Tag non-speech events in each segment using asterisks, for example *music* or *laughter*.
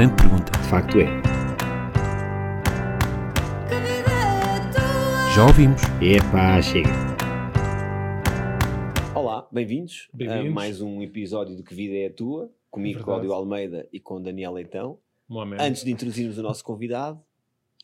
excelente pergunta. De facto é. Já ouvimos. Epá, chega. Olá, bem-vindos a Bem-vindos. mais um episódio do Que Vida é a Tua, comigo, Verdade. Cláudio Almeida e com Daniel Leitão. Mohamed. Antes de introduzirmos o nosso convidado,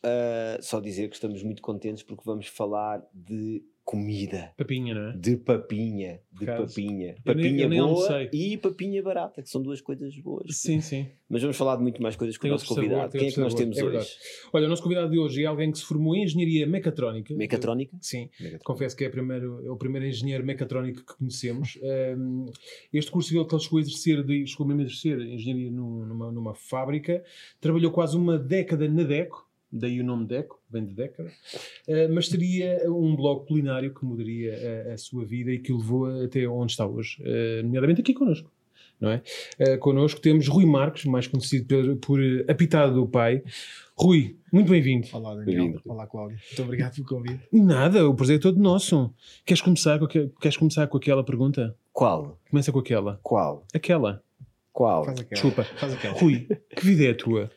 ah, só dizer que estamos muito contentes porque vamos falar de comida, Papinha, não é? de papinha, de Caso. papinha. Papinha nem boa e papinha barata, que são duas coisas boas. Sim, sim. Mas vamos falar de muito mais coisas com Tem o nosso sabor, convidado. Quem é que nós temos é hoje? verdade. Olha, o nosso convidado de hoje é alguém que se formou em engenharia mecatrónica. Mecatrónica? Sim. Mecatrónica. Confesso que é, primeiro, é o primeiro engenheiro mecatrónico que conhecemos. Um, este curso ele, chegou a exercer, de, chegou mesmo a exercer engenharia num- numa, numa fábrica, trabalhou quase uma década na DECO, daí o nome DECO, vem de década, uh, mas teria um blog culinário que mudaria a, a sua vida e que o levou até onde está hoje, uh, nomeadamente aqui connosco. Não é? Uh, connosco temos Rui Marques, mais conhecido por, por uh, Apitado do Pai. Rui, muito bem-vindo. Olá, Bem-vindo. Daniel. Olá, Cláudio. Muito obrigado pelo convite. Nada, o prazer é todo nosso. Queres começar com, aque- queres começar com aquela pergunta? Qual? Começa com aquela. Qual? Aquela. Qual? Faz aquela. Desculpa. Faz aquela. Rui, que vida é a tua?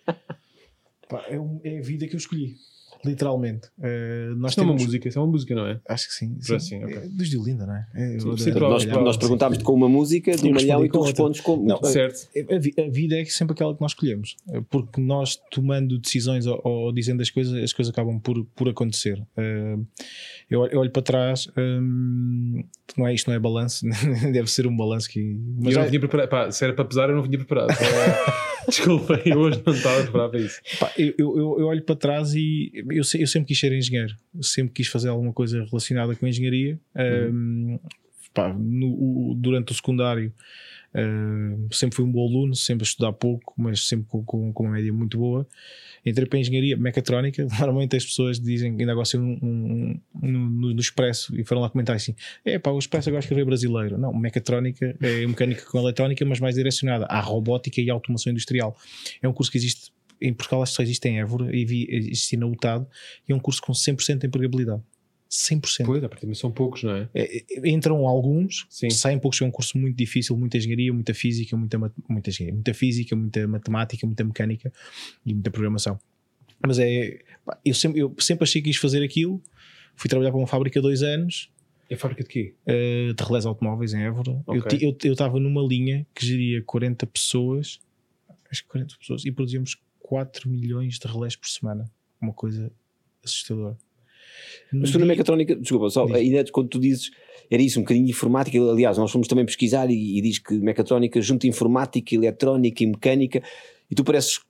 Pá, é, um- é a vida que eu escolhi. Literalmente. Uh, nós Isto não é uma temos- música, isso é uma música, não é? Acho que sim. Sim. assim, ok. É dos Diolinda, não é? é Sim, Nós, nós perguntámos-te com uma música de um milhão e tu respondes com. Não, certo. A, vi- a vida é sempre aquela que nós escolhemos. Eh, Porque nós, tomando decisões ou, ou dizendo as coisas, as coisas acabam por, por acontecer. Eh, eu, olho- eu olho para trás, hum, não é, isto não é balanço, *laughs* deve ser um balanço que. Mas eu é- não vinha preparado. Pá, se era para pesar, eu não vinha preparado. *laughs* Desculpa, eu hoje não estava preparado para isso. Pá, eu, eu, eu- eu olho para trás e eu, eu sempre quis ser engenheiro, Eu sempre quis fazer alguma coisa relacionada com engenharia. Um, pá, no- durante o secundário, um, sempre fui um bom aluno, sempre a estudar pouco, mas sempre com, com, com uma média muito boa. Entrei para a engenharia mecatrónica. *laughs* Normalmente as pessoas dizem que ainda gostam um, um, um- no, no Expresso e foram lá comentar assim: é pá, o Expresso agora escrever brasileiro. Não, mecatrónica é mecânica com eletrónica, mas mais direcionada à robótica e à automação industrial. É um curso que existe em Portugal, acho que só existe em Évora e vi existir na UTAD, e é um curso com 100% de empregabilidade. 100%. Pois, a partir de são poucos, não é? É, é, Entram alguns, Sim. saem poucos, é um curso muito difícil, muita engenharia, muita física, muita, muita, engenharia, muita física, muita matemática, muita mecânica e muita programação. Mas é, eu sempre, eu sempre achei que quis fazer aquilo, fui trabalhar para uma fábrica dois anos, É fábrica de quê? uh, de relés automóveis em Évora. Eu Ok. ti- Eu eu estava numa linha que geria 40 pessoas, acho que 40 pessoas, e produzíamos 4 milhões de relés por semana. Uma coisa assustadora. No Mas tu na dia- mecatrónica, desculpa, só, Diz. ainda quando tu dizes, era isso, um bocadinho de informática, aliás, nós fomos também pesquisar e, e diz que mecatrónica junta informática, eletrónica e mecânica, e tu pareces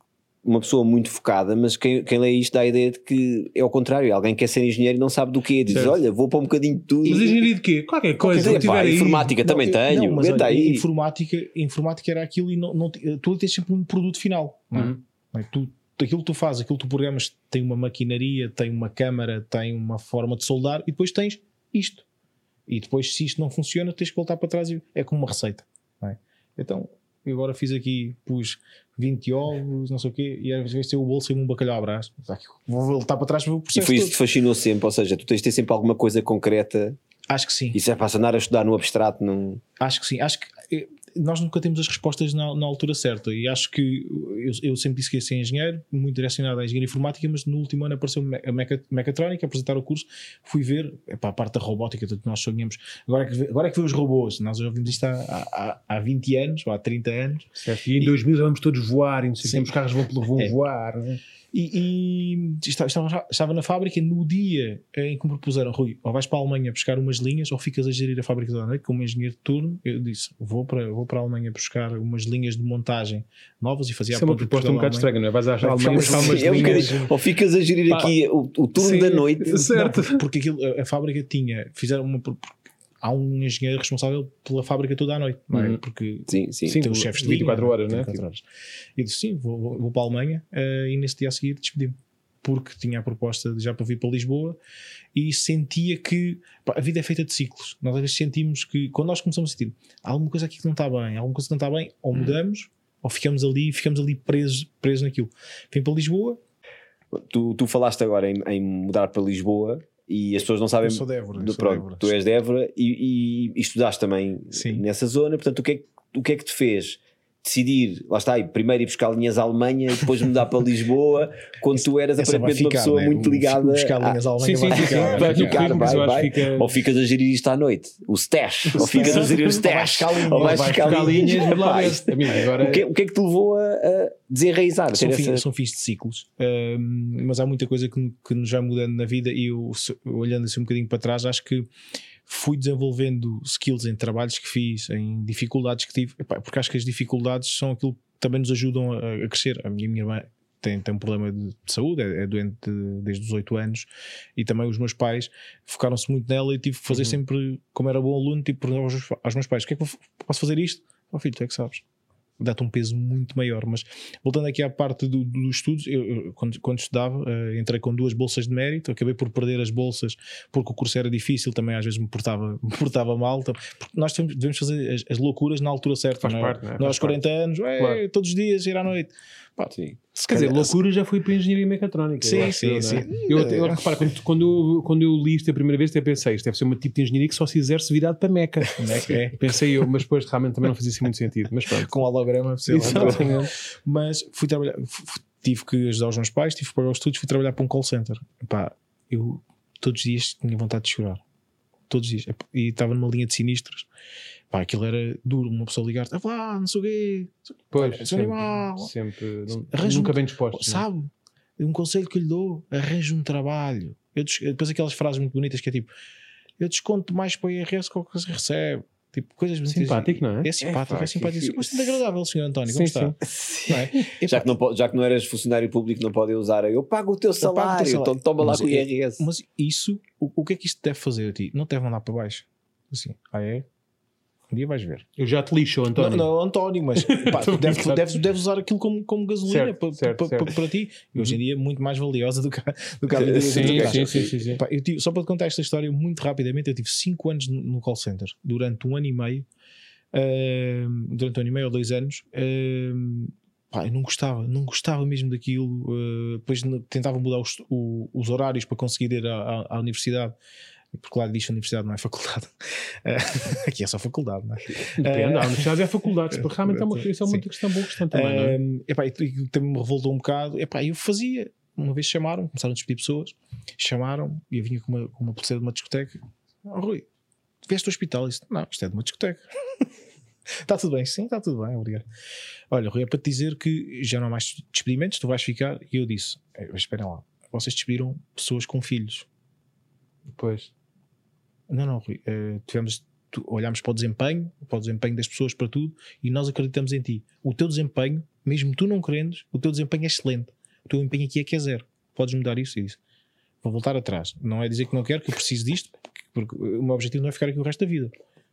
uma pessoa muito focada, mas quem, quem lê isto dá a ideia de que é ao contrário, alguém quer ser engenheiro e não sabe do quê, diz, Certo. olha, vou para um bocadinho de tudo. Mas engenharia de quê? Qualquer coisa. que tiver pá, aí. informática também eu- tenho, não, mas olha, aí. Informática, informática era aquilo e não, não, tu tens sempre um produto final. não é? Uhum. É? Tu, aquilo que tu fazes, aquilo que tu programas tem uma maquinaria, tem uma câmara, tem uma forma de soldar e depois tens isto. E depois, se isto não funciona, tens que voltar para trás e é como uma receita. é? Então, eu agora fiz aqui, pus 20 ovos, não sei o quê, e às vezes tem o bolso e um bacalhau à brás. Vou voltar para trás para o E processo. foi isso que te fascinou sempre, ou seja, tu tens de ter sempre alguma coisa concreta, Acho que sim. e se é para andar a estudar no abstrato, não... Acho que sim. Acho que nós nunca temos as respostas na, na altura certa. E acho que eu, eu sempre disse que ia ser engenheiro, muito direcionado à engenharia informática, mas no último ano apareceu a meca, mecatrónica, apresentar o curso. Fui ver epá, a parte da robótica, tudo que nós sonhamos. Agora é que, agora é que vê os robôs. Nós já ouvimos isto há, há, há 20 anos ou há 30 anos. Certo. E em 2000 já vamos todos voar, e não sei Sim. quê, os carros vão, vão É. voar. não é? E, e estava, estava, estava na fábrica no dia em que me propuseram, Rui, ou vais para a Alemanha buscar umas linhas ou ficas a gerir a fábrica toda a noite como engenheiro de turno. Eu disse, vou para, vou para a Alemanha buscar umas linhas de montagem novas e fazia Isso é uma proposta um bocado estranha, não é? Vais à Alemanha buscar umas *laughs* é um linhas. ou ficas a gerir Pá. aqui o, o turno Sim, da noite, Certo. Não, porque aquilo, a, a fábrica tinha, fizeram uma. Há um engenheiro responsável pela fábrica toda a noite, não é? Uhum. Porque sim, sim, Sim, tem os chefes de 24 linha, horas, né? 24 horas. E disse: sim, vou, vou, vou para a Alemanha eh, e nesse dia a seguir despedi-me. Porque tinha a proposta de já para vir para Lisboa e sentia que pá, a vida é feita de ciclos. Nós às vezes sentimos que, quando nós começamos a sentir há alguma coisa aqui que não está bem, alguma coisa que não está bem, ou mudamos ou ficamos ali, ficamos ali presos, presos naquilo. Vim para Lisboa, Tu, tu falaste agora em, em mudar para Lisboa e as pessoas não sabem. eu sou de Évora. do- sou pronto, Évora. tu és de Évora e, e, e estudaste também Sim. nessa zona, portanto, o que, é, que- o que é que te fez decidir, lá está, primeiro ir buscar linhas à Alemanha e depois mudar para Lisboa, quando tu eras Essa vai aparentemente uma pessoa né? muito ligada. buscar linhas à Alemanha Sim, sim, vai sim, ficar. Vai Vai ficar, vai, vai. que fica- Ou ficas a gerir isto à noite, o stash, ou ficas a gerir o stash, buscar linhas. ou vais Vai buscar linhas. agora- O que, o que é que te levou a, a desenraizar? são, Ter fi- essa- são fins de ciclos, Ahm, mas há muita coisa que, que nos vai mudando na vida e eu, olhando assim um bocadinho para trás, acho que fui desenvolvendo skills em trabalhos que fiz, em dificuldades que tive, Epá, porque acho que as dificuldades são aquilo que também nos ajudam a, a crescer. A minha, minha irmã tem, tem um problema de, de saúde, é, é doente de- desde os 8 anos, e também os meus pais focaram-se muito nela e tive que fazer sempre, como era bom aluno, tipo, perguntar aos, meus- aos meus pais: o que é que eu posso fazer isto? Oh filho, tu é que sabes dá-te um peso muito maior. Mas voltando aqui à parte do- dos estudos, eu, quando, quando estudava, eh, entrei com duas bolsas de mérito, acabei por perder as bolsas porque o curso era difícil, também às vezes me portava, *laughs* me portava mal. então, nós devemos, fazer as, as loucuras na altura certa. Faz não é? parte, não é? Nós Faz aos 40 anos, "Ué, Claro. todos os dias, ir à noite. Pá, Sim. se Quer dizer, loucura já foi para a engenharia mecatrónica. Sim, eu sim, é? sim. Eu, eu, repara, quando, quando, eu, quando eu li isto a primeira vez, até pensei, isto deve ser uma tipo de engenharia que só se exerce virado para Meca. *laughs* É, é. Pensei eu, mas depois realmente também não fazia assim muito sentido. Mas pronto. *laughs* com holograma. Exatamente. mas fui trabalhar, fu- fu- tive que ajudar os meus pais, tive que pagar os estudos, fui trabalhar para um call center. Pá, eu todos os dias tinha vontade de chorar. Todos os dias. Epá, E estava numa linha de sinistros. Pá, aquilo era duro, uma pessoa ligar ah, lá, não sei o quê, Pois, Sou sempre, animal. sempre não- nunca um- bem disposto. é? sabe? Um conselho que lhe dou: arranje um trabalho. Eu depois aquelas frases muito bonitas que é tipo: eu desconto mais para o IRS que o que você recebe. Tipo, coisas. Simpático, não é? É simpático, é, pá, simpático. É bastante agradável, senhor António. Sim, Como está? sim. Não é? *laughs* Já que, não, já que não eras funcionário público, não podem usar eu pago o teu Eu pago o teu salário, salário. então toma lá Mas com o é- IRS. Mas isso, o, o que é que isto deve fazer a ti? Não deve mandar para baixo. Assim, ah é? Um dia vais ver. Eu já te lixo, António. Não, não, António, mas *laughs* pá, deves, deves, deves usar aquilo como, como gasolina para, ti. E hoje em dia é muito mais valiosa do que, a- do que a vida Sim, Sim, sim, sim, sim, sim. Pá, eu tive- só para te contar esta história muito rapidamente, eu tive 5 anos no call center durante um ano e meio. ahm, durante um ano e meio ou dois anos. ahm, pá, eu não gostava, não gostava mesmo daquilo. ah, depois tentava mudar os, o- os horários para conseguir ir à, à- à universidade. Porque lá diz universidade não é faculdade. Ah, *laughs* aqui é só faculdade, não é? Depende, a universidade é faculdade. porque Realmente é uma, *laughs* isso é uma questão, boa questão também, não é? Um, epá, e também me revoltou um bocado. Epá, eu fazia. Uma vez chamaram, começaram a despedir pessoas, chamaram e eu vinha com uma, com uma pulseira de uma discoteca. Oh, Rui, vieste do hospital? Disse, não, isto é de uma discoteca. *laughs* Está tudo bem? Sim, está tudo bem, obrigado. Olha, Rui, é para te dizer que já não há mais despedimentos, tu vais ficar. E eu disse: "Eh, esperem lá, vocês despediram pessoas com filhos. Pois. Não, não, Rui. eh, tivemos, tu- olhámos para o desempenho, para o desempenho das pessoas, para tudo, e nós acreditamos em ti. O teu desempenho, mesmo tu não querendo, o teu desempenho é excelente. O teu empenho aqui é que é zero. Podes mudar isso e isso. Vou voltar atrás. Não é dizer que não quero, que eu preciso disto, porque, porque o meu objetivo não é ficar aqui o resto da vida.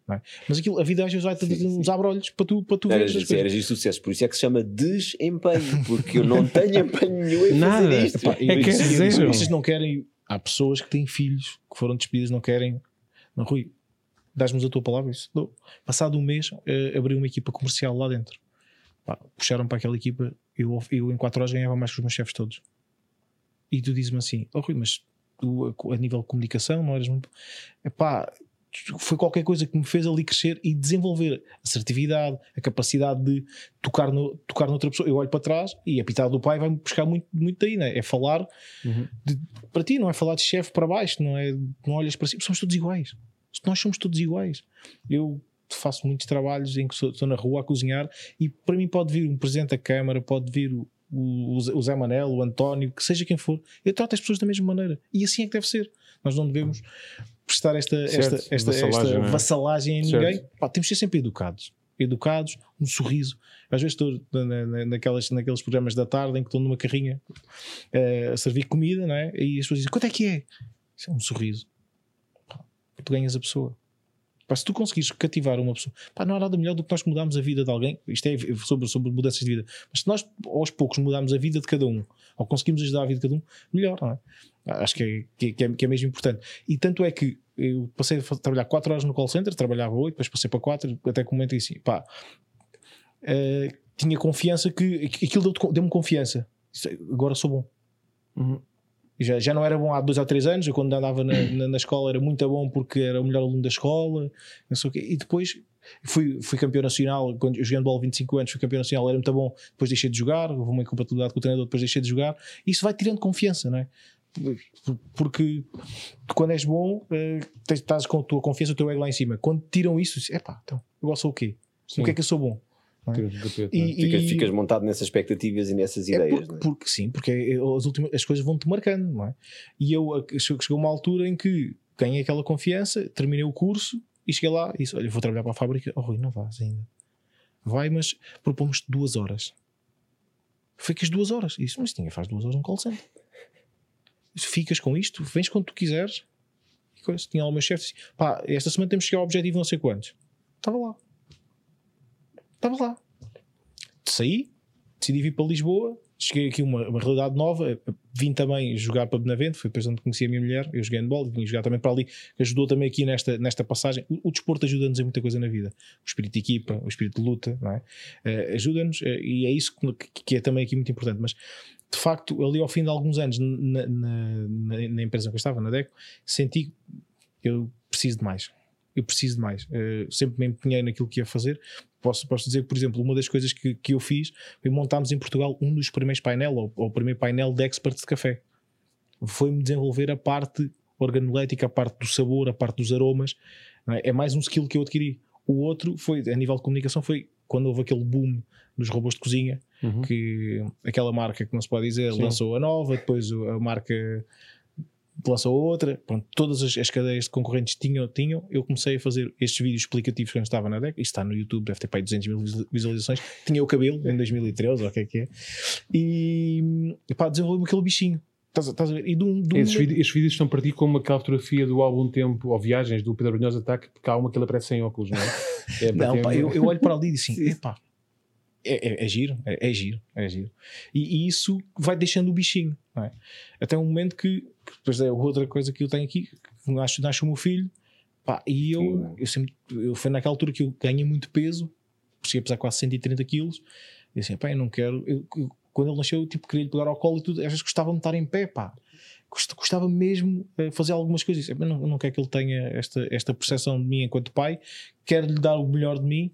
não é? Mas aquilo, a vida às vezes vai te dar uns abrolhos para tu, para tu Eras, veres as coisas. eras de sucesso, por isso é que se chama desempenho, porque eu não tenho *laughs* empenho nenhum em Nada. fazer isto. Epá, É que é. Vocês não querem. Há pessoas que têm filhos que foram despedidas, não querem. Rui, dás-nos a tua palavra? Isso dou. Passado um mês, eh, abri uma equipa comercial lá dentro. Pá, puxaram para aquela equipa. Eu, eu em 4 horas ganhava mais que os meus chefes todos. E tu dizes-me assim: Oh Rui, mas tu a, a nível de comunicação não eras muito. Epá, foi qualquer coisa que me fez ali crescer e desenvolver assertividade, a capacidade de tocar, no, tocar noutra pessoa. Eu olho para trás e a pitada do pai vai-me buscar muito, muito daí, né? é falar Uhum. de- para ti, não é falar de chefe para baixo, não é não olhas para cima, somos todos iguais. Nós somos todos iguais. Eu faço muitos trabalhos em que sou- estou na rua a cozinhar e para mim pode vir um presidente da Câmara, pode vir o, o, o Zé Manel, o António, que seja quem for, eu trato as pessoas da mesma maneira e assim é que deve ser. Nós não devemos prestar esta, Certo, esta, esta, vassalagem, esta é? vassalagem em Certo. ninguém. Pá, temos de ser sempre educados. Educados, um sorriso. Às vezes estou na- na- naquelas, naqueles programas da tarde em que estou numa carrinha eh, a servir comida, não é? E as pessoas dizem: quanto é que é? Isso é um sorriso. Pá, tu ganhas a pessoa. Pá, se tu conseguires cativar uma pessoa, pá, não há nada melhor do que nós mudarmos a vida de alguém. Isto é sobre, sobre mudanças de vida. Mas se nós aos poucos mudarmos a vida de cada um, ou conseguimos ajudar a vida de cada um, melhor, não é? Acho que é, que, é, que é mesmo importante. E tanto é que eu passei a trabalhar 4 horas no call center, trabalhava 8, depois passei para 4, até que o momento assim, pá, eh, tinha confiança que aquilo deu-me confiança. Isso- Agora sou bom. Uhum. Já, já não era bom há dois ou três anos. Eu, quando andava na, na, na escola, era muito bom porque era o melhor aluno da escola. Não sei o quê. E depois Fui, fui campeão nacional, quando eu joguei bola 25 anos, fui campeão nacional, era muito bom, depois deixei de jogar, houve uma incompatibilidade com o treinador, depois deixei de jogar. Isso vai tirando confiança, não é? Porque quando és bom, eh, estás com a tua confiança, o teu ego lá em cima. Quando tiram isso, é pá, então, eu sou o quê? Sim. O que é que eu sou bom? É? E- é? Ficas, e- ficas montado nessas expectativas e nessas É ideias. porque, é? porque sim, porque é- as, últimas, as coisas vão-te marcando, não é? E eu chegou uma altura em que ganhei aquela confiança, terminei o curso e cheguei lá e disse: Olha, vou trabalhar para a fábrica. Oh, Rui, não vais ainda. Vai, mas propomos-te duas horas. Foi que as duas horas. E Disse, mas tinha, faz duas horas um call center. Ficas com isto, vens quando tu quiseres. E coisa. Tinha lá o meu chefe pá, esta semana temos que chegar ao objetivo não sei quantos. Estava lá. Estava lá. Saí, decidi vir para Lisboa, cheguei aqui uma, uma realidade nova, vim também jogar para Benavente, foi depois onde conheci a minha mulher, eu joguei handball, vim jogar também para ali, ajudou também aqui nesta, nesta passagem. O, o desporto ajuda-nos em muita coisa na vida, o espírito de equipa, o espírito de luta, é? Eh, ajuda-nos eh, e é isso que, que é também aqui muito importante, mas de facto, ali ao fim de alguns anos na, na, na- empresa que eu estava, na DECO, senti que eu preciso de mais. Eu preciso de mais. Eh, sempre me empenhei naquilo que ia fazer. Posso, posso dizer que, por exemplo, uma das coisas que, que eu fiz foi montarmos em Portugal um dos primeiros painel, ou, ou o primeiro painel de experts de café. Foi-me desenvolver a parte organolética, a parte do sabor, a parte dos aromas. É? É mais um skill que eu adquiri. O outro foi, a nível de comunicação, foi quando houve aquele boom dos robôs de cozinha, Uhum. que aquela marca que não se pode dizer Sim. lançou a nova, depois a marca lançou outra, pronto, todas as, as cadeias de concorrentes tinham, tinham, eu comecei a fazer estes vídeos explicativos quando estava na DEC, isto está no YouTube, deve ter para aí 200 mil visual- visualizações, tinha o cabelo em 2013, ou o que é que é, e pá, desenvolvi aquele bichinho, estás, a- estás a ver, e de um, de um- Esses, vídeos, estes vídeos estão para ti como aquela fotografia do álbum Tempo ou Viagens do Pedro Brunhosa Ataque, porque há uma que ele aparece sem óculos, não é? *laughs* é Não, pá, eu, eu olho para ali e digo assim: Sim. epá, é, é, é giro, é, é giro, é giro. E, e isso vai deixando o bichinho, não é? Até um momento que, que depois é outra coisa que eu tenho aqui, que nasce, nasce o meu filho, pá, e eu, Sim. eu sempre, eu, foi naquela altura que eu ganhei muito peso, cheguei a pesar quase 130 quilos, e assim, pá, eu não quero, eu- eu- quando ele nasceu, eu tipo, queria lhe pegar ao colo e tudo, às vezes gostava de estar em pé, pá. Gost- Gostava mesmo eh, fazer algumas coisas. Eu não, eu não quero que ele tenha esta, esta percepção de mim enquanto pai, quero lhe dar o melhor de mim.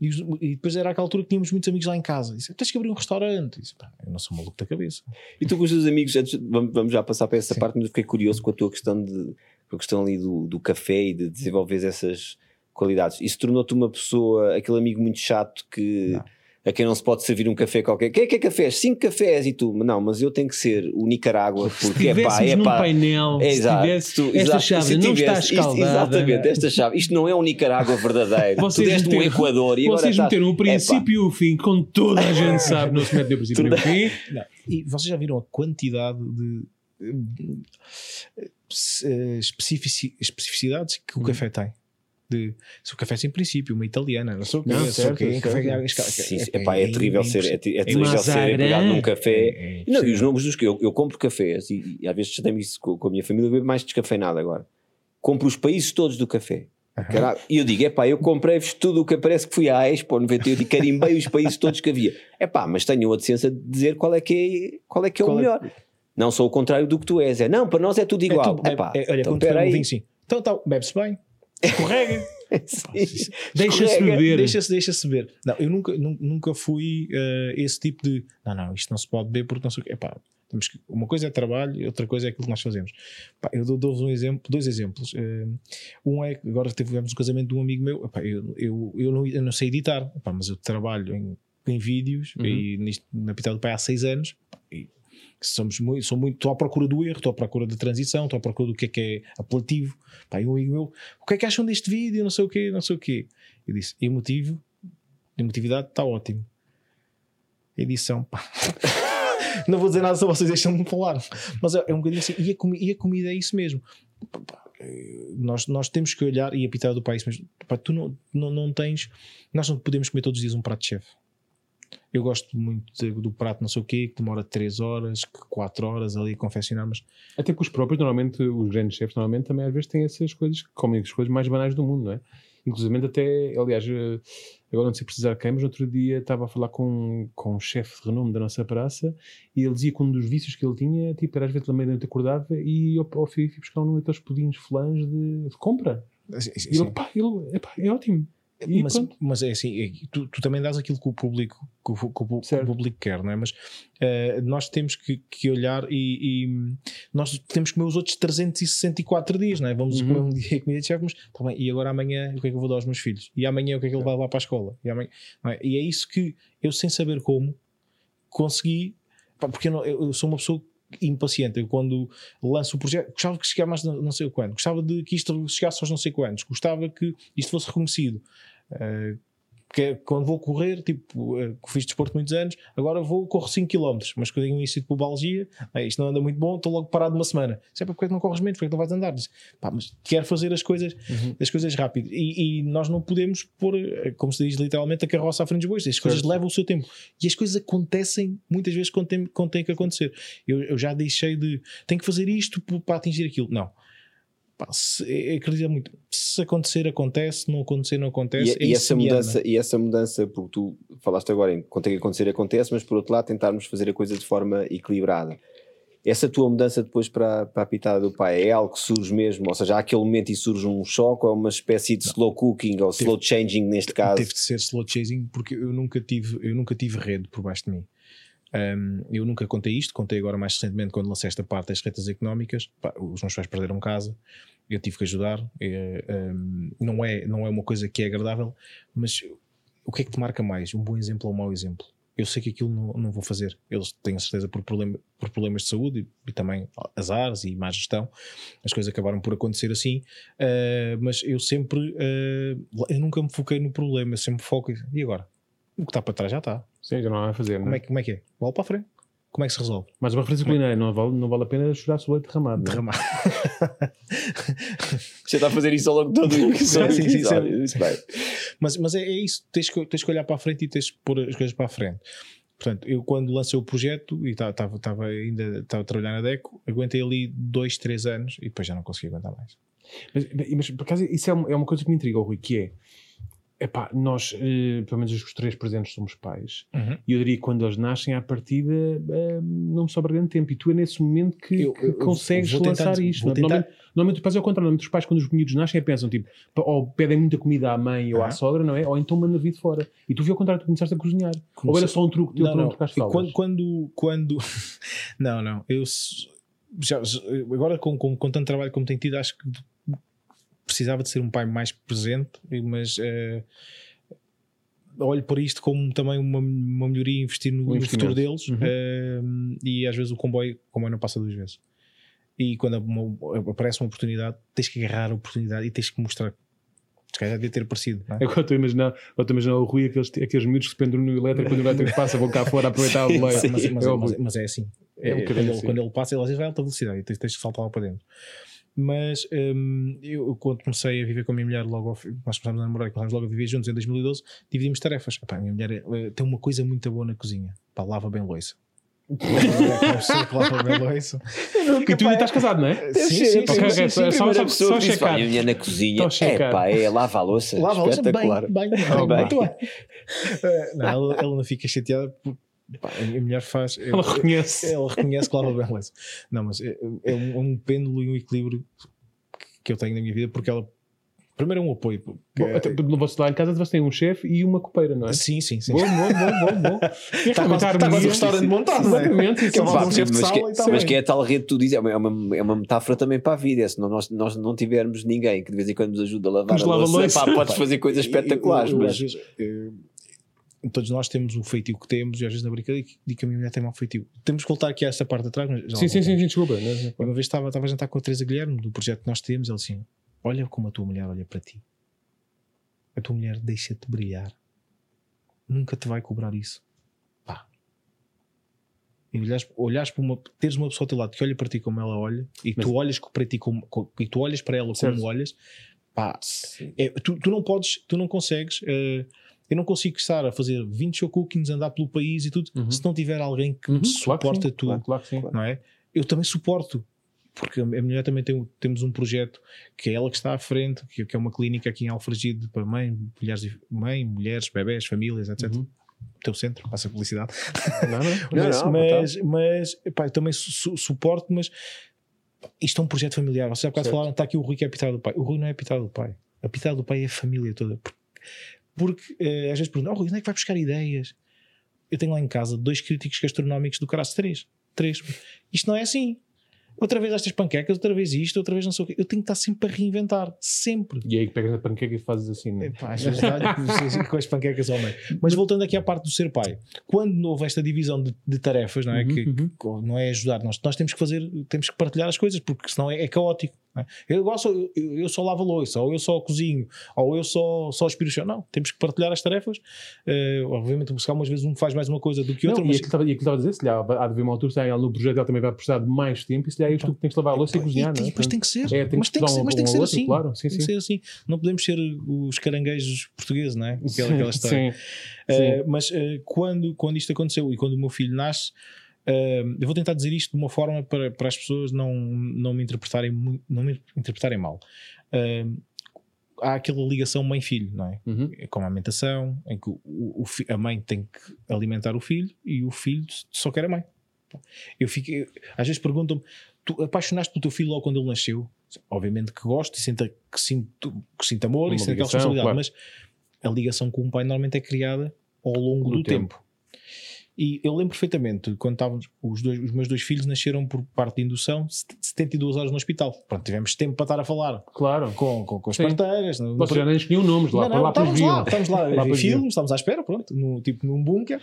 E, e depois era aquela altura que tínhamos muitos amigos lá em casa. Disse: Tens que abrir um restaurante. Disse, "Pá, eu não sou maluco da cabeça. E tu com os teus amigos, antes, vamos, já passar para essa Sim. parte, mas fiquei curioso com a tua questão de a questão ali do, do café e de desenvolver essas qualidades. Isso tornou-te uma pessoa, aquele amigo muito chato que Não. A quem não se pode servir um café qualquer. Quem é que é cafés? Cinco cafés e tu, não, mas eu tenho que ser o Nicarágua Se porque é pá, é num pá. painel, É, se exato. tivesse Tu- esta exato. chave Se não está tivesse isto- escaldada. exatamente, esta chave. Isto não é um Nicarágua verdadeiro. Vocês tu deste um meteram- Equador e agora Vocês estás- meteram o princípio e o fim, como toda a gente sabe, não se mete no princípio e no fim. *laughs* E vocês já viram a quantidade de eh, eh, especifici- especificidades que o Uhum. café tem? De, se o café é sem princípio, uma italiana, não sei o quê, Não, o certo, café que- Sim, sim. Epá, é terrível ser, é, é terrível ser empregado num café. É, é Não, e os nomes dos que eu, eu compro cafés e, e às vezes já tenho isso com, com a minha família, eu bebo mais descafeinado agora. Compro os países todos do café. E eu digo, é pá, eu comprei-vos tudo o que parece que fui à Expo 98 e carimbei os países todos que havia. É pá, mas tenham a decência de dizer qual é que é, qual é, que é o é- melhor. Não sou o contrário do que tu és. É, não, para nós é tudo É igual. tudo- É, é- pá, é- olha, então quando um vinho assim, então tá, bebe-se bem, *laughs* escorrega. Deixa-se beber. Deixa-se deixa beber. Não, eu nunca, nu- nunca fui eh, esse tipo de não, não, isto não se pode beber porque não sei o quê. Epá, temos que, uma coisa é trabalho, outra coisa é aquilo que nós fazemos. Pá, eu dou, dou-vos um exemplo, dois exemplos. Eh, um é que agora tivemos um casamento de um amigo meu. Epá, eu, eu, eu, não, eu não sei editar, Epá, mas eu trabalho em, em vídeos Uhum. e nisto, na Pital do Pai há seis anos. E somos muito, sou muito, estou à procura do erro, estou à procura da transição, estou à procura do que é que é apelativo. Pá, um amigo meu, o que é que acham deste vídeo? Não sei o quê, não sei o quê. Eu disse, emotivo, emotividade está ótimo. Edição, pá. *laughs* não vou dizer nada sobre vocês, deixam-me falar. Mas é, é um bocadinho assim. E a, comi- e a comida é isso mesmo. Nós, nós temos que olhar e a pitada do país, mas pá, tu não, não, não tens. Nós não podemos comer todos os dias um prato de chefe. Eu gosto muito de- do prato, não sei o quê, que demora 3 horas, 4 horas ali a confeccionar, mas Até que os próprios, normalmente, os grandes chefes, normalmente também às vezes têm essas coisas que comem as coisas mais banais do mundo, não é? Inclusive até, aliás, eh, agora não sei precisar quem, mas no outro dia estava a falar com, com um chefe de renome da nossa praça e ele dizia que um dos vícios que ele tinha, tipo, era às vezes pela meia-noite acordava e ao, ao fim fui buscar um daqueles pudins flãs de, de compra. assim, E ele, pá, ele, epá, é ótimo. Mas, mas é assim, é- tu, tu também dás aquilo que o público, que o, que o- que o público quer, não é? Mas eh, nós temos que, que olhar e, e nós temos que comer os outros 364 dias, não é? Vamos Uhum. comer um dia comida de chefe, mas tá bem, e agora amanhã o que é que eu vou dar aos meus filhos? E amanhã o que é que ele vai levar para a escola? E, amanhã, é? E é isso que eu, sem saber como, consegui, porque eu, não- eu sou uma pessoa impaciente. Eu, quando lanço o projeto, gostava que chegasse mais não sei quando, gostava de que isto chegasse aos não sei quantos, gostava que isto fosse reconhecido. Eh, que é quando vou correr, tipo, eh, fiz desporto muitos anos, agora vou, corro 5 km, mas quando tenho início de pubalgia, eh, isto não anda muito bom, estou logo parado uma semana. Sempre porque é que não corres menos, porque é que não vais andar? Diz, pá, mas quero fazer as coisas, Uhum. as coisas rápido. E, e nós não podemos pôr, eh, como se diz literalmente, a carroça à frente dos bois. As coisas Certo. levam o seu tempo. E as coisas acontecem muitas vezes quando tem, quando tem que acontecer. Eu, eu já deixei de. Tenho que fazer isto para atingir aquilo. Não. Pá, se, eu acredito muito. Se acontecer, acontece. Se não acontecer, não acontece. E, É e essa mudança, e essa mudança, porque tu falaste agora em quando tem que acontecer, acontece, mas por outro lado tentarmos fazer a coisa de forma equilibrada. Essa tua mudança depois para, para a pitada do pai é algo que surge mesmo, ou seja, há aquele momento e surge um choque ou é uma espécie de slow cooking ou slow changing neste caso? Teve de ser slow chasing porque eu nunca tive, eu nunca tive rede por baixo de mim. Um, eu nunca contei isto, contei agora mais recentemente quando lancei esta parte das retas económicas. Pá, os meus pais perderam casa, eu tive que ajudar. eh, um, não, é, não é uma coisa que é agradável, mas o que é que te marca mais? Um bom exemplo ou um mau exemplo? Eu sei que aquilo não, não vou fazer. Eles tenho certeza por, problema, por problemas de saúde e, e também azares e má gestão. As coisas acabaram por acontecer assim. Uh, mas eu sempre, uh, eu nunca me foquei no problema, eu sempre foco. E agora? O que está para trás já está. Sim, já não há a fazer, não Como é? é, que- como é que é? Bola para a frente. Como é que se resolve? Mais uma referência culinária, não vale, não vale a pena chorar sobre leite derramado. não é? Derramar. Você está a fazer isso ao longo de todo o *laughs* episódio. Sim, sim, sim. Isso bem. Mas, mas é, é isso, tens que, tens que olhar para a frente e tens que pôr as coisas para a frente. Portanto, eu quando lancei o projeto e estava ainda estava a trabalhar na DECO, aguentei ali dois, três anos e depois já não consegui aguentar mais. Mas, mas por acaso isso é uma, é uma coisa que me intriga, Rui, que é epá, nós, eh, pelo menos os três presentes somos pais, e eu diria que quando eles nascem à partida eh, não me sobra grande tempo, e tu é nesse momento que, Eu- que eu- consegues vou tentar- lançar isto. não é? tentar- Normalmente, normalmente os pais é ao contrário, normalmente os pais quando os miúdos nascem é pensam tipo, ou pedem muita comida à mãe ou à Ah. sogra, não é? Ou então mandam vir de fora. E tu viu ao contrário, tu começaste a cozinhar. Ou era só um truque teu Não, para não não. trocar E quando, quando, quando *laughs* não, não, eu já- agora com, com, com tanto trabalho como tenho tido, acho que precisava de ser um pai mais presente, mas eh, olho para isto como também uma, uma melhoria investir no, Um no futuro deles. Uhum. eh, e às vezes o comboio, o comboio não passa duas vezes. E quando uma- aparece uma oportunidade, tens que agarrar a oportunidade e tens que mostrar. Se calhar devia ter aparecido. é? Agora estou a imaginar, estou a imaginar o Rui, aqueles, aqueles miúdos que se penduram no elétrico, quando o elétrico *laughs* passa, vão cá fora aproveitar o Sim, leite. mas, mas- É o mas- mas é assim. É É, quando, ele, assim. quando ele passa, ele às vezes vai a alta velocidade e tens, tens que saltar lá para dentro. Mas hum, eu, quando comecei a viver com a minha mulher, logo nós começámos a namorar e começámos logo a viver juntos em 2012, dividimos tarefas. Epá, a minha mulher eh, tem uma coisa muito boa na cozinha: Pá, lava bem louça. É uma pessoa que lava bem louça. E tu ainda estás casado, não é? Sim, sim, sim, só- só- só- checar. "Pá, a minha na cozinha, é pá, é lava a louça, Lava a louça bem, bem, Bem. Não, ela, não fica chateada pá, a minha mulher faz. Ela reconhece. Ela reconhece que lava bem a louça. Não, mas é, é um, é um pêndulo e um equilíbrio que eu tenho na minha vida porque ela. Primeiro é um apoio. Bom, até- No vosso lá em casa vocês têm um chefe e uma copeira, não é? Sim, sim, sim. Bom, bom, bom, bom, bom. Está quase, está quase o restaurante montado, não é? Exatamente, Que é sim, uma- sim, um mas, que, e tal. mas que é a tal rede que tu dizes, é uma, é uma, é uma metáfora também para a vida. é Se nós, nós não tivermos ninguém que de vez em quando nos ajude a lavar Nos a lava a louça, pá, podes fazer coisas *laughs* espetaculares. Eu- eu- eu, mas às vezes, todos nós temos o feitio que temos e às vezes na brincadeira digo que a minha mulher tem mau feitio. Temos que voltar aqui a esta parte de trás. Mas Sim, sim, sim, sim, desculpa. é? E Uma vez estava, estava a jantar com a Teresa Guilherme do projeto que nós temos. Ele assim: Olha como a tua mulher olha para ti. A tua mulher deixa-te brilhar. Nunca te vai cobrar isso. Pá. E olhares, olhares para uma, teres uma pessoa ao teu lado que olha para ti como ela olha e Mas- tu olhas para ti como, co- e tu olhas para ela Certo. como olhas, pá, é, tu, tu não podes, tu não consegues. eh, eu não consigo estar a fazer 20 show cookings, andar pelo país e tudo, Uhum. se não tiver alguém que Uhum, claro suporta sim, tudo Claro, claro que sim. não é? Eu também suporto, porque a minha mulher também tem, temos um projeto que é ela que está à frente, que, que é uma clínica aqui em Alfragide para mãe, mulheres, mãe, mulheres, bebés, famílias, etc. Uhum. Teu centro, passa publicidade. Não, não. Não, *laughs* mas, não, mas, mas epá, eu também su- su- suporto, mas isto é um projeto familiar. Vocês há bocado falaram, está aqui o Rui que é a pitada do pai. O Rui não é a pitada do pai. A pitada do pai é a família toda. Porque eh, às vezes perguntam, oh, Rui, onde é que vai buscar ideias? Eu tenho lá em casa dois críticos gastronómicos do Caraço, três. Três. Isto não é assim. Outra vez estas panquecas, outra vez isto, outra vez não sei o quê. Eu tenho que estar sempre a reinventar. Sempre. E aí pegas a panqueca e fazes assim, né? Epá, *laughs* com as panquecas ao meio. Mas voltando aqui à parte do ser pai, quando houve esta divisão de, de tarefas, não é? Uhum, que, uhum. que não é ajudar, nós, nós temos que fazer, temos que partilhar as coisas, porque senão é, é caótico. Não é? Eu, gosto, eu, eu só lavo louça, ou eu só cozinho, ou eu só, só aspiro o chão. Não, temos que partilhar as tarefas. Eh, obviamente, calhar, umas vezes um faz mais uma coisa do que outra, Não, mas e aquilo e aquilo estava a dizer, se lhe há, há de haver uma altura, se há no projeto ela também vai precisar de mais tempo, e se lhe há és tu que tens que lavar a louça e cozinhar, e, não é? e depois tem que ser. É, tem mas que tem que ser, um- mas tem que ser outro, assim. claro. Sim, tem que sim. ser assim. Não podemos ser os caranguejos portugueses, não é? Aquela, *laughs* aquela história. Sim. Uh, mas uh, quando, quando isto aconteceu e quando o meu filho nasce, uh, eu vou tentar dizer isto de uma forma para, para as pessoas não, não, me interpretarem, não me interpretarem mal. Uh, há aquela ligação mãe-filho, não é? Uhum. É Como a amamentação, em que o, o a mãe tem que alimentar o filho e o filho só quer a mãe. Eu fico, eu- às vezes perguntam-me: tu apaixonaste pelo teu filho logo quando ele nasceu? Obviamente que gosto e sinto, que sinto, que sinto amor Uma e sinto aquela responsabilidade, claro. mas a ligação com o pai normalmente é criada ao longo do, Do tempo. tempo. E eu lembro perfeitamente quando estávamos, os, dois, os meus dois filhos nasceram por parte de indução, set- 72 horas no hospital. Pronto, tivemos tempo para estar a falar Claro. com, com, com as Sim. parteiras. no- Vocês já nem escolhiam nomes lá, não, não, lá estávamos lá, estávamos *laughs* lá, Lá filmes, estávamos à espera, pronto, no, tipo num bunker.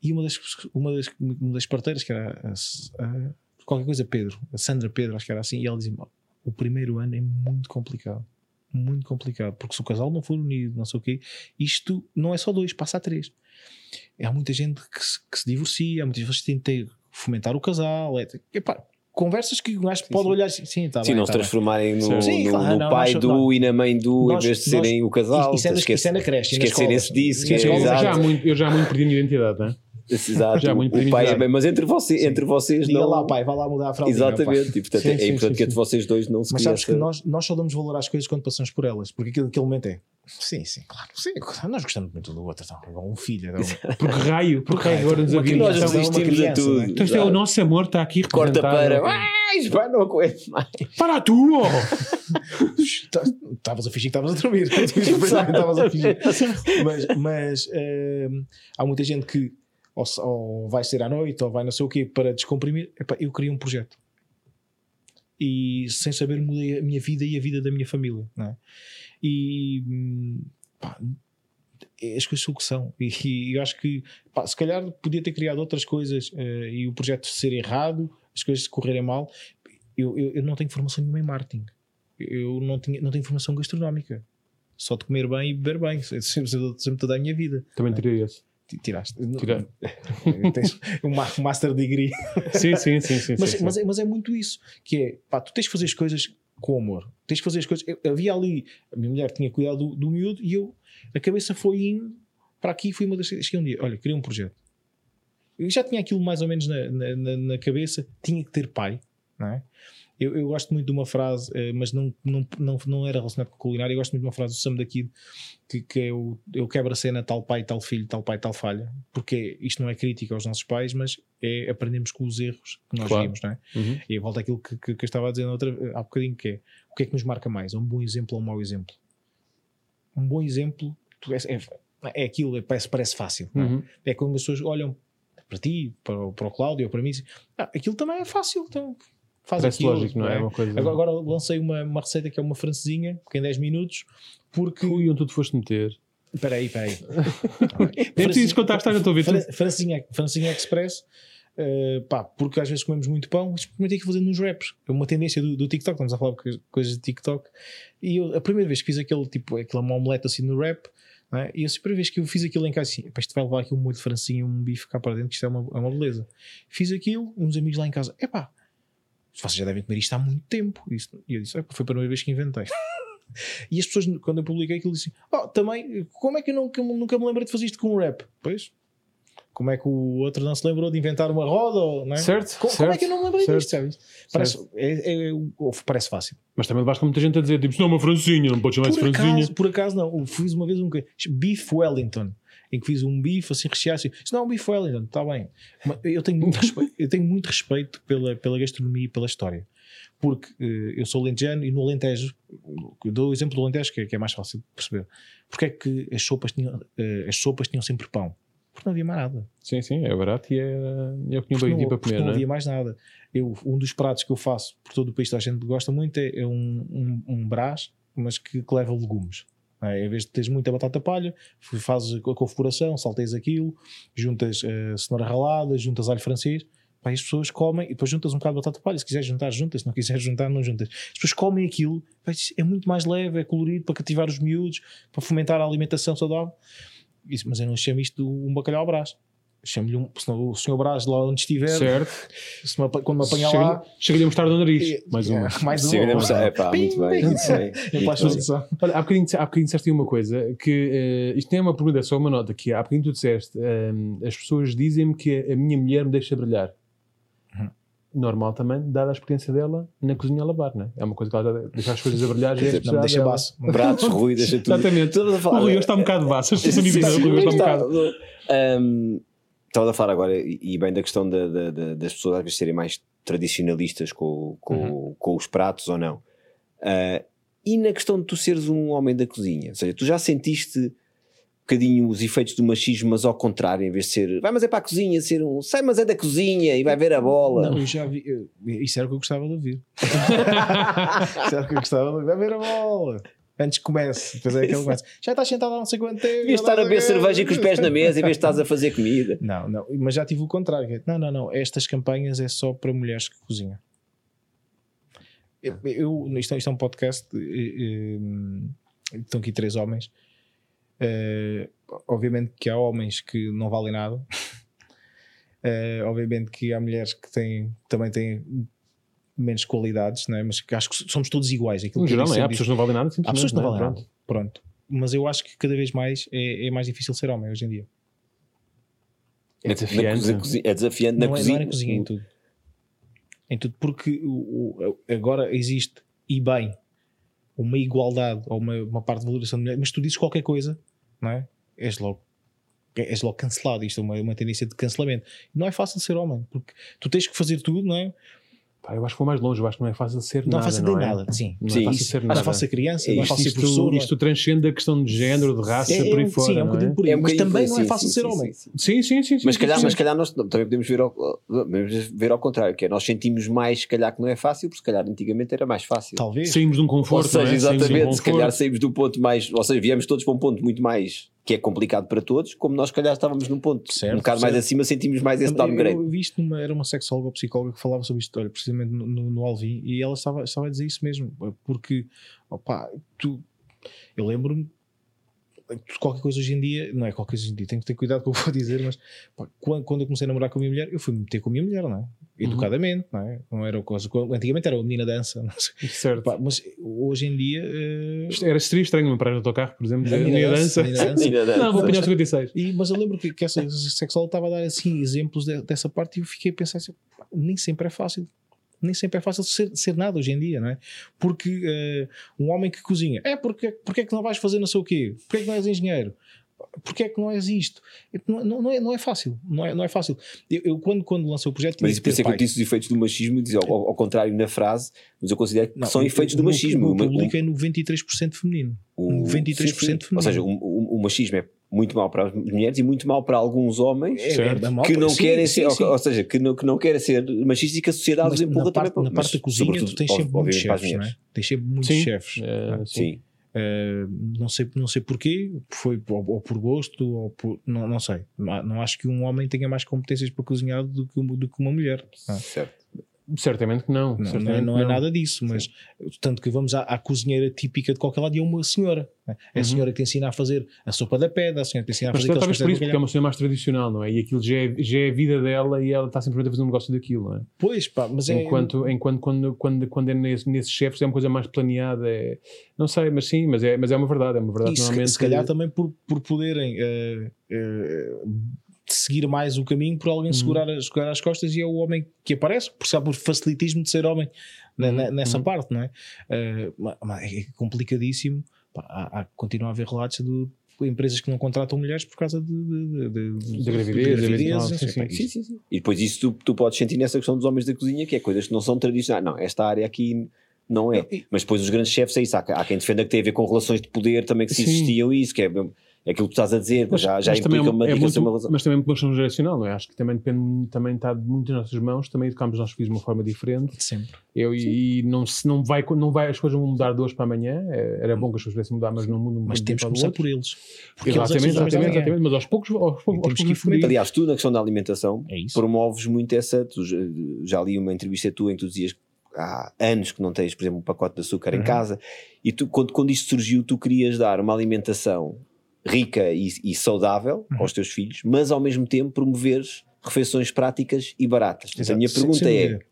E uma das, uma das, uma das parteiras, que era a- a- qualquer coisa Pedro, a Sandra Pedro, acho que era assim, e ela dizia-me: o primeiro ano é muito complicado. Muito complicado, porque se o casal não for unido, não sei o quê, isto não é só dois, passa a três. Há muita gente que se, que se divorcia, há muitas vezes que tenta fomentar o casal. É, epá, conversas que o gajo pode sim. olhar assim, sim, Sim, bem, não tá se bem. transformarem no, Sim, no- claro, no não, pai nós- do nós- e na mãe do, nós- em vez de serem o casal. Isso é, Esquece- isso é na creche, e esquecerem-se disso, que é escolas exato. já muito, eu já há muito perdi a minha identidade, não é? Exato, Já muito o pai é bem, mas entre, você, entre vocês Diga não. lá, pai, vai lá mudar a fraldinha. pá. Exatamente, e, portanto, Sim, é sim, importante sim, que entre vocês dois não se Mas sabes que nós, nós só damos valor às coisas quando passamos por elas, porque aquilo, aquele momento é. Sim, sim, claro. Sim, nós gostamos muito do outro. Então, um filho. Então, Porque raio, porque raio agora nos aviões. nós resistimos a tudo. não é? então isto é o nosso amor, está aqui Corta para. Ai, vai, não aguento mais. Para tu! Tá- Estavas a fingir que estavas a dormir. Estavas a fingir. *laughs* Mas, mas hum, há muita gente que ou, ou vai ser à noite ou vai não sei o quê para descomprimir. Epá, eu queria um projeto. E sem saber mudei a minha vida e a vida da minha família. É? E hum, pá, as coisas são o que são. E, e eu acho que pá, se calhar podia ter criado outras coisas eh, e o projeto ser errado, as coisas correrem mal. Eu, eu, eu não tenho formação nenhuma em marketing. Eu não, tinha, não tenho formação gastronómica. Só de comer bem e beber bem. É Sempre, sempre toda a minha vida. Também teria esse. Ti- Tiraste. Tirei. *laughs* Tens ma- master degree. Sim, sim, sim. sim, Mas, sim, sim. mas, é, mas é muito isso. Que é, pá, tu tens que fazer as coisas com amor. Tens que fazer as coisas. eu- havia ali, a minha mulher tinha cuidado do, do miúdo e eu, a cabeça foi indo para aqui. Fui uma das. Cheguei um dia, olha, queria um projeto. Eu já tinha aquilo mais ou menos na, na, na- na cabeça. Tinha que ter pai, não é? Eu, eu gosto muito de uma frase, eh, mas não, não, não, não era relacionado com culinária. Eu gosto muito de uma frase do Sam daqui que, que é o eu quebro a cena tal pai, tal filho, tal pai, tal falha. Porque isto não é crítica aos nossos pais, mas é aprendemos com os erros que nós Claro. vimos, não é? Uhum. E volta àquilo que, que, que eu estava a dizer outra, há bocadinho que é o que é que nos marca mais? É um bom exemplo ou um mau exemplo? Um bom exemplo és- é, é aquilo, é- parece, parece fácil. não é? Uhum. É quando as pessoas olham para ti, para, o- para o Cláudio ou para mim ah, aquilo também é fácil, então faz Parece aquilo. lógico, não é? É uma coisa. Agora, agora lancei uma, uma receita que é uma francesinha, que em 10 minutos, porque. Ui, onde tu te foste meter? Espera aí, espera aí. Nem *laughs* precisas contar a história, estou a ver tudo. Fran- Francinha, Francinha Express, eh, pá, porque às vezes comemos muito pão, experimentei que fazer nos wraps. É uma tendência do, do TikTok, estamos a falar de coisas de TikTok. E eu, a primeira vez que fiz aquele tipo, aquela uma omelete assim no wrap, é? e a primeira vez que eu fiz aquilo em casa, assim, isto vai levar aqui um molho de francinha, um bife cá para dentro, que isto é uma, é uma beleza. Fiz aquilo, uns amigos lá em casa, epá, vocês já devem comer isto há muito tempo. E eu disse, "Epá, foi a primeira vez que inventei. *laughs* E as pessoas, quando eu publiquei aquilo, disseram: Oh, também, como é que eu nunca, nunca me lembrei de fazer isto com um rap? Pois, como é que o outro não se lembrou de inventar uma roda? Não é? Certo, Co- Como, é que eu não me lembrei certo, disto? Sabes? Parece, é, é- ou parece fácil. Mas também levaste com muita gente a dizer, tipo, não é uma franzinha, não podes chamar isso Por franzinha. por acaso, não. Eu fiz uma vez um Beef Wellington. Em que fiz um bife assim recheado assim. Isso não é um bife Wellington, está bem. Mas eu tenho muito respeito, *laughs* eu tenho muito respeito pela, pela gastronomia e pela história. Porque eh, eu sou lentejano e no Alentejo, eu dou o exemplo do Alentejo, que é, que é mais fácil de perceber. Porque é que as sopas tinham, eh, as sopas tinham sempre pão? Porque não havia mais nada. Sim, sim, é barato e é, é o que tinha bem para comer, não não é? havia mais nada. Eu, um dos pratos que eu faço por todo o país, toda a gente gosta muito, é, é um, um, um brás, mas que, que leva legumes. É? Em vez de teres muita batata palha, fazes a configuração, salteias aquilo, juntas eh, cenoura ralada, juntas alho francês, pá, as pessoas comem, e depois juntas um bocado de batata palha. Se quiseres juntar, juntas, se não quiseres juntar, não juntas. As pessoas comem aquilo, pá, é muito mais leve, é colorido para cativar os miúdos, para fomentar a alimentação saudável. Isso, mas eu não chamo isto de um bacalhau brás. Chamo-lhe um, senão o senhor Brás lá onde estiver, Certo. se me quando me apanhar Chega- lá, Chega-lhe a mostrar no nariz. É, Mais uma. mais uma. Chega a mostrar, é pá, muito bem. *laughs* É. Olha, há bocadinho, há bocadinho disseste uma coisa que eh, isto nem é uma pergunta, é só uma nota que há bocadinho tu disseste ehm, as pessoas dizem-me que a minha mulher me deixa brilhar. Uhum. Normal também, dada a experiência dela na cozinha a lavar, né? É uma coisa que ela já deixa as coisas a brilhar, já é Não deixa dela. baço. Pratos, Rui, deixa tudo. *laughs* Exatamente. A O Rui hoje está um bocado baixo, as pessoas me dizem, o Rui está um bocado. Estava a falar agora, e bem da questão da- da- da- das pessoas às vezes serem mais tradicionalistas com, com, Uhum. com os pratos ou não. Ah, e na questão de tu seres um homem da cozinha, ou seja, tu já sentiste um bocadinho os efeitos do machismo, mas ao contrário, em vez de ser vai, mas é para a cozinha, ser um sai, mas é da cozinha e vai ver a bola. Não, eu já vi. eu- isso era o que eu gostava de ouvir. *laughs* isso era o que eu gostava de ouvir. Vai ver a bola. Antes que comece. Depois é que ele começa. *laughs* Já estás sentado há não sei quanto tempo. Devias estar a beber cerveja com os pés na mesa em vez de estás a fazer comida. *laughs* Não, não. Mas já tive o contrário. Não, não, não. Estas campanhas é só para mulheres que cozinham. Eu, eu- isto, é- isto é um podcast. eh, eh, Estão aqui três homens. Eh, obviamente que há homens que não valem nada. *laughs* Eh, obviamente que há mulheres que têm, também têm menos qualidades, não é? mas acho que somos todos iguais. Aquilo No geral, é? Há sempre pessoas que não valem nada, Há pessoas que não simplesmente, valem é? nada. Pronto. Mas eu acho que cada vez mais é, é mais difícil ser homem hoje em dia. É Na- desafiante. na cozinha- é desafiante na não, é, cozinha. não é na cozinha, em tudo. Em tudo, porque o- o- agora existe, e bem, uma igualdade ou uma, uma parte de valoração de mulher, mas tu dizes qualquer coisa, não é? És logo, és logo cancelado. Isto é uma, uma tendência de cancelamento. Não é fácil ser homem, porque tu tens que fazer tudo, não é? Pá, eu acho que vou mais longe, eu acho que não é fácil ser Não é nada. fácil não de é? nada, sim. Não Sim, é fácil isso. ser Não nada. é fácil ser criança, não é Isto- fácil ser Isto, professor. é- isto transcende a questão de género, de raça, é, por aí é, fora. sim, é um não bocadinho por aí, É um mas também não é fácil sim, ser sim, homem. sim, sim. Sim, sim, sim. sim Mas calhar, mas calhar nós também podemos ver ao, podemos ver ao contrário, que é nós sentimos mais, se calhar que não é fácil, porque se calhar antigamente era mais fácil. Talvez. Saímos de um Ou conforto. seja, é? De um exatamente, se calhar saímos do ponto mais, ou seja, viemos todos para um ponto muito mais que é complicado para todos, como nós se calhar estávamos num ponto Certo, um bocado mais certo. acima, sentimos mais esse downgrade. Eu, eu vi isto numa, era uma sexóloga ou psicóloga que falava sobre isto, olha, precisamente no, no, no Alvin, e ela estava, estava a dizer isso mesmo, porque, opá, tu, eu lembro-me, qualquer coisa hoje em dia, não é qualquer coisa hoje em dia, tenho que ter cuidado com o que eu vou dizer, mas pá, quando, quando eu comecei a namorar com a minha mulher, eu fui me meter com a minha mulher, não é? Educadamente, não é? Não era coisa, antigamente era uma menina dança, não sei. Certo. Pá, mas hoje em dia. Isto Era seria estranho uma paragem no teu carro, por exemplo, a dizer, menina dança, dança. a menina dança. Ainda dá. Não, vou apanhar o 56. E, mas eu lembro que, que essa sexóloga estava a dar assim exemplos de- dessa parte e eu fiquei a pensar assim, pá, nem sempre é fácil. Nem sempre é fácil ser, ser nada hoje em dia, não é? Porque eh, um homem que cozinha, é porque, porque é que não vais fazer não sei o quê? Porque é que não és engenheiro? Porque é que não és isto? Não, não, é, não é fácil, não é, não é fácil. Eu, eu quando, quando lancei o projeto, Mas por isso é que eu disse os efeitos do machismo, e diz ao, ao- contrário na frase, mas eu considero que Não, são o- efeitos do machismo. O O- o- público é 93% feminino. o- 93% sim, sim. feminino. Ou seja, o machismo é muito mau para as mulheres e muito mau para alguns homens É- Certo. é mal- que não sim, querem sim, ser, ou- sim. ou, seja, que não, que não querem ser machistas e que a sociedade Mas os empurra na também parte, para na parte da cozinha, tu tens sempre muitos chefes, não é? Tens sempre muitos Sim. chefes. Não é? Sim. Uh, não, sei, não sei porquê, foi ou, ou por gosto, ou por, não, não sei. Não, não acho que um homem tenha mais competências para cozinhar do que, uma- do que uma mulher. Certo. Certamente que não. não, não é, certamente não é nada disso, mas tanto que vamos à, à cozinheira típica de qualquer lado e é uma senhora. não É É a Uhum. senhora que te ensina a fazer a sopa da pedra, a senhora que te ensina a Mas fazer talvez por isso, porque é uma cena mais tradicional, não é? E aquilo já é, já é a vida dela e ela está simplesmente a fazer um negócio daquilo, não é? Pois, pá, mas é. Enquanto, enquanto quando, quando, quando é nesse, nesses chefes é uma coisa mais planeada, é, não sei, mas sim, mas é, mas é uma verdade, é uma verdade. E normalmente, se calhar também por, por poderem eh, eh, seguir mais o caminho, por Uhum. alguém segurar, as- segurar as costas e é o homem que aparece, por sabe por facilitismo de ser homem na- na- nessa Uhum. parte, não é? Mas é complicadíssimo. Pá, há, há, continua a haver relatos de empresas que não contratam mulheres por causa de, de, de, de- Da gravidez, gravidez, não sei, sim, sim. pá, Sim, sim, sim. E depois isso tu, tu podes sentir nessa questão dos homens da cozinha, que é coisas que não são tradicionais. Não, esta área aqui não é. Mas depois os grandes chefes é isso. Há, há quem defenda que tem a ver com relações de poder também que se existiam isso, que é, é aquilo que tu estás a dizer, mas, já, já mas implica também uma é dedicação muito, uma razão. Mas também é uma questão geracional, não é? Acho que também depende, também está muito nas nossas mãos, também educamos os nossos filhos de uma forma diferente. Sempre. Eu, e e não, se não, vai, não vai, as coisas vão mudar de hoje para amanhã. É- Era bom que as coisas pudessem mudar, mas não mudam Mas temos que começar por eles. Porque eles é que Exatamente, os exatamente, exatamente, mas aos poucos, aos poucos, aos temos que. Aliás, tu na questão da alimentação É promoves muito essa. tu já- li uma entrevista tua em que tu dizias que há anos que não tens, por exemplo, um pacote de açúcar em Uhum. casa e tu, quando, quando isto surgiu, tu querias dar uma alimentação rica e, e saudável Uhum. aos teus filhos, mas ao mesmo tempo promoveres refeições práticas e baratas. Portanto, a Exato. minha pergunta sem é: dúvida.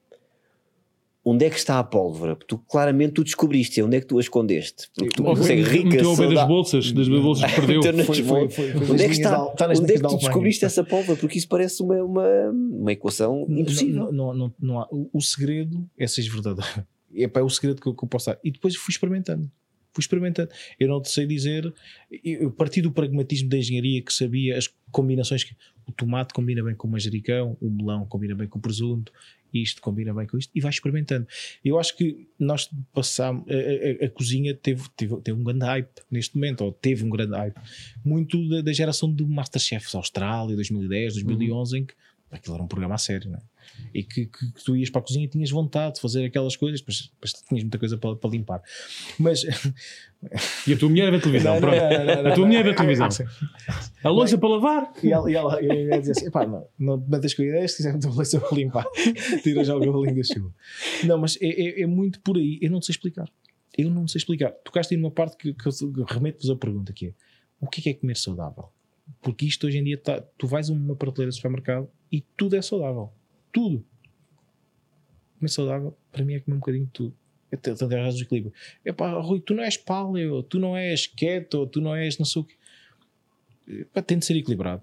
onde é que está a pólvora? Porque tu claramente tu descobriste, onde é que tu a escondeste? Porque tu foi- rica, meteu ao pé das bolsas, das bolsas que *laughs* perdeu. Nas Foi- bolsas. foi- foi- Onde é que está? está Onde é que tu descobriste essa pólvora? Porque isso parece uma, uma, uma equação impossível. Não, não, não, há. O, segredo é ser verdadeiro. *laughs* É, pá, é o segredo que eu, que eu posso dar. E depois fui experimentando. Fui experimentando. Eu não te sei dizer. Eu parti do pragmatismo da engenharia que sabia as combinações que o tomate combina bem com o manjericão, o melão combina bem com o presunto, isto combina bem com isto, e vai experimentando. Eu acho que nós passámos. A, a- a cozinha teve, teve, teve um grande hype neste momento, ou teve um grande hype. Muito da, da geração do Masterchef Austrália, 2010, 2011, em que aquilo era um programa a sério, não é? E que, que- que tu ias para a cozinha e tinhas vontade de fazer aquelas coisas, mas, mas tinhas muita coisa para, para limpar. Mas E a tua mulher vê televisão. Não, pronto. não, não, A tua mulher vê não. televisão. A louça para lavar. E ela, e ela, e ela dizia assim: pá, não, não metas com ideias, se quiser meter uma leição para limpar, *laughs* tira já o galinho da chuva. Não, mas é, é, é muito por aí. Eu não sei explicar. Eu não sei explicar. Tocaste aí numa parte que, que eu remeto-vos a pergunta: que é o que é, que é comer saudável? Porque isto hoje em dia, tá, tu vais a uma prateleira de supermercado e tudo é saudável. Tudo. Comer saudável, para mim, é comer um bocadinho de tudo. É Tanto é do equilíbrio. É pá, Rui, tu não és paleo, tu não és keto, tu não és não sei o quê. Pá, tem de ser equilibrado.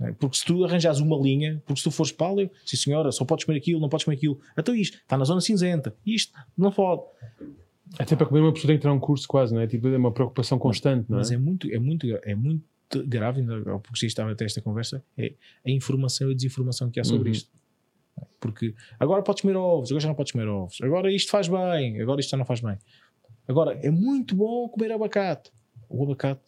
é? Porque se tu arranjas uma linha, porque se tu fores paleo, sim senhora, só podes comer aquilo, não podes comer aquilo. Então isto, está na zona cinzenta, isto, não pode. Até para comer uma pessoa tem que entrar um curso quase, não é? Tipo, é uma preocupação constante, não é? Mas é muito, é muito, é muito grave, pouco já estava até esta conversa, é a informação e a desinformação que há sobre Uhum. isto. Porque agora podes comer ovos, agora já não podes comer ovos, agora isto faz bem, agora isto já não faz bem. Agora é muito bom comer abacate. O abacate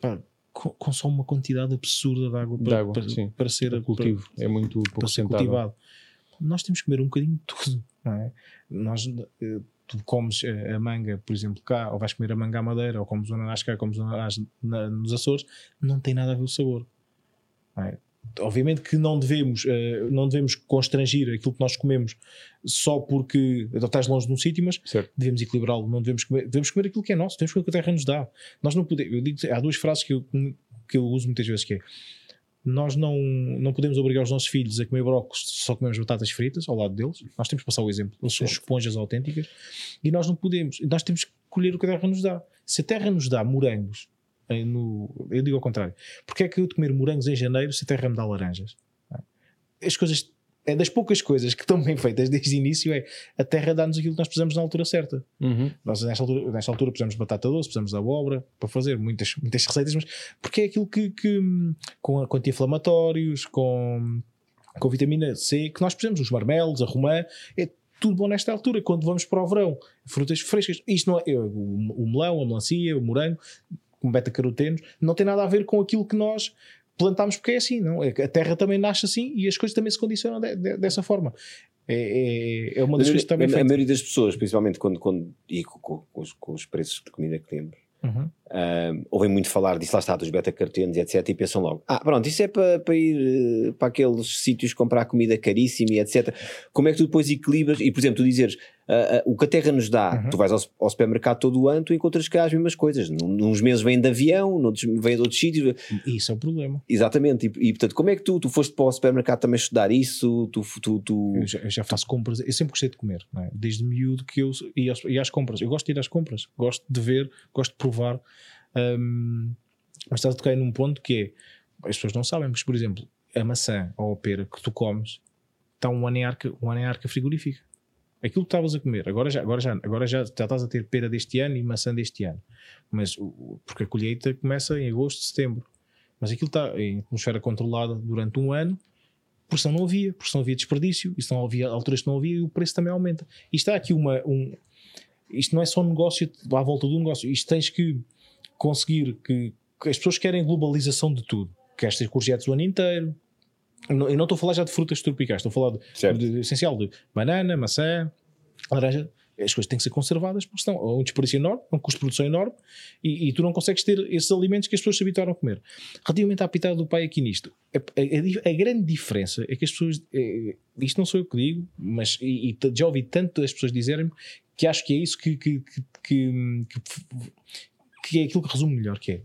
pá, co- consome uma quantidade absurda de água De para, água, para, para ser O cultivo é muito pouco ser cultivado. Nós temos que comer um bocadinho de tudo, não é? Nós, eh, tu comes eh, a manga, por exemplo, cá, ou vais comer a manga à madeira, ou comes o ananás cá, comes o ananás na- nos Açores, não tem nada a ver o sabor. não é? Obviamente que não devemos, eh, não devemos constrangir aquilo que nós comemos só porque estás longe de um sítio, mas Certo. devemos equilibrá-lo, não devemos comer, devemos comer aquilo que é nosso, devemos comer o que a terra nos dá. Nós não podemos, eu digo, há duas frases que eu, que eu uso muitas vezes que é nós não, não podemos obrigar os nossos filhos a comer brócolis só comemos batatas fritas ao lado deles. Nós temos que passar o exemplo. Eles são esponjas autênticas e nós não podemos. Nós temos que colher o que a terra nos dá. Se a terra nos dá morangos, no, eu digo ao contrário, porque é que eu de comer morangos em janeiro se a terra me dá laranjas? É? As coisas. É das poucas coisas que estão bem feitas desde o início é a terra dá-nos aquilo que nós precisamos na altura certa. Uhum. Nós, nesta altura, nesta altura, precisamos de batata doce, precisamos de abóbora para fazer muitas, muitas receitas, mas porque é aquilo que, que com, anti-inflamatórios, com, com vitamina C, que nós precisamos, os marmelos, a romã, é tudo bom nesta altura. Quando vamos para o verão, frutas frescas, isto não é o, o melão, a melancia, o morango, com beta-carotenos, não tem nada a ver com aquilo que nós plantámos, porque é assim, não? É A terra também nasce assim e as coisas também se condicionam de- de- dessa forma. É, é, é uma das coisas que bem a, a maioria das pessoas, principalmente quando, quando e com, com- com os, com os preços de comida que temos, Uhum. Ah, ouvem muito falar disso, lá está, dos beta-cartenos, etc. E pensam logo: ah, pronto, isso é para, para ir eh, para aqueles sítios comprar comida caríssima e etc. Como é que tu depois equilibras? E, por exemplo, tu dizeres ah, ah, o que a terra nos dá, Uhum. tu vais ao, ao supermercado todo o ano, tu encontras cá as mesmas coisas. Uns meses vêm de avião, noutros vêm de outros sítios. Isso é o problema. Exatamente. E, e, portanto, como é que tu, tu foste para o supermercado também estudar isso? Tu, tu, tu... Eu já, eu já faço compras, eu sempre gostei de comer, é? desde miúdo que eu ia, ia às compras. Eu gosto de ir às compras, gosto de ver, gosto de provar. Hum, mas estás a tocar num ponto que é, as pessoas não sabem, mas por exemplo, a maçã ou a pera que tu comes está um ano em arca, um ano em arca frigorífica. Aquilo que estavas a comer, agora já, agora, já, agora já, já estás a ter pera deste ano e maçã deste ano, mas porque a colheita começa em agosto, setembro, mas aquilo está em atmosfera controlada durante um ano porque senão não havia, porque senão havia desperdício, e senão havia alturas que não havia e o preço também aumenta. Está aqui uma, um, isto não é só negócio à volta do negócio. Isto tens que conseguir que, que as pessoas querem globalização de tudo. Queres ter courgettes o ano inteiro. Não- Eu não estou a falar já de frutas tropicais, estou a falar de, de- de essencial de banana, maçã, laranja. As coisas têm que ser conservadas porque senão há um desperdício enorme, um custo de produção enorme e, e tu não consegues ter esses alimentos que as pessoas se habituaram a comer. Relativamente à pitada do pai aqui nisto, a, a- a a grande diferença é que as pessoas, eh, isto não sou eu que digo, mas e, e já ouvi tanto as pessoas dizerem-me que acho que é isso que, que, que, que, que- é aquilo que resume melhor, que é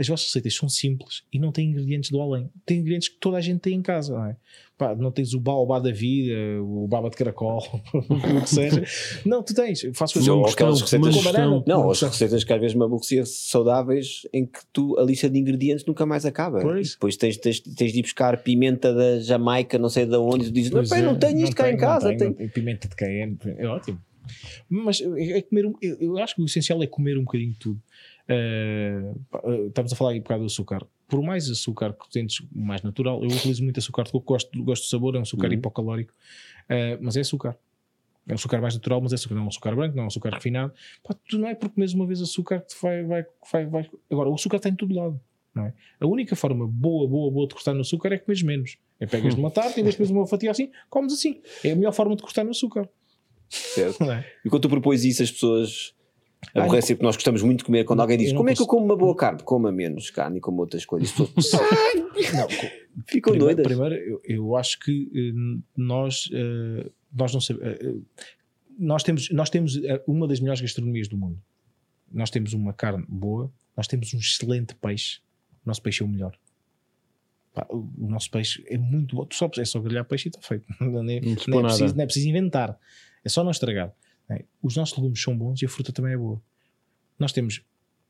as vossas receitas são simples e não têm ingredientes do além. Tem ingredientes que toda a gente tem em casa, não é? Pá, não tens o baobá da vida, o baba de caracol, *laughs* o que seja. Não, tu tens. Faço coisas aquelas questão, receitas- com banana. Não, as receitas que às vezes me aborreciam saudáveis em que tu a lista de ingredientes nunca mais acaba. Pois. E depois tens, tens, tens de ir buscar pimenta da Jamaica, não sei de onde, e tu dizes, não, Pois pá, é, não tenho isto cá em casa. não tenho. tenho. Pimenta de cayenne, é ótimo. Mas é é comer, um- eu acho que o essencial é comer um bocadinho de tudo. Eh, eh, estamos a falar aí um bocado do açúcar. Por mais açúcar que tentes mais natural, eu utilizo muito açúcar de coco, gosto, gosto do sabor, é um açúcar Uhum. hipocalórico, eh, mas é açúcar. É um açúcar mais natural, mas é açúcar, não é um açúcar branco, não é um açúcar refinado. Pá, tu não é porque comes uma vez açúcar que vai, vai, vai, vai. Agora, o açúcar está em todo lado. É? A única forma boa, boa, boa de cortar no açúcar é comeres menos. É pegas numa tarde e depois uma fatia assim, comes assim. É a melhor forma de cortar no açúcar. Certo. *laughs* É? E quando tu propões isso, as pessoas aborrecem porque nós gostamos muito de comer. Quando alguém diz, como é que eu como uma boa carne? Coma menos carne e como outras coisas. *laughs* Não, ficam primeiro, doidas. primeiro, eu, eu acho que eh, nós, eh, nós não sabemos. eh, eh, nós temos, nós temos uma das melhores gastronomias do mundo. Nós temos uma carne boa, nós temos um excelente peixe. O nosso peixe é o melhor. O, nosso peixe é muito bom. Tu sabes, é só grelhar peixe e está feito. *laughs* Não, é, Não é preciso, não é preciso inventar. É só não estragar. É? Os nossos legumes são bons e a fruta também é boa. Nós temos,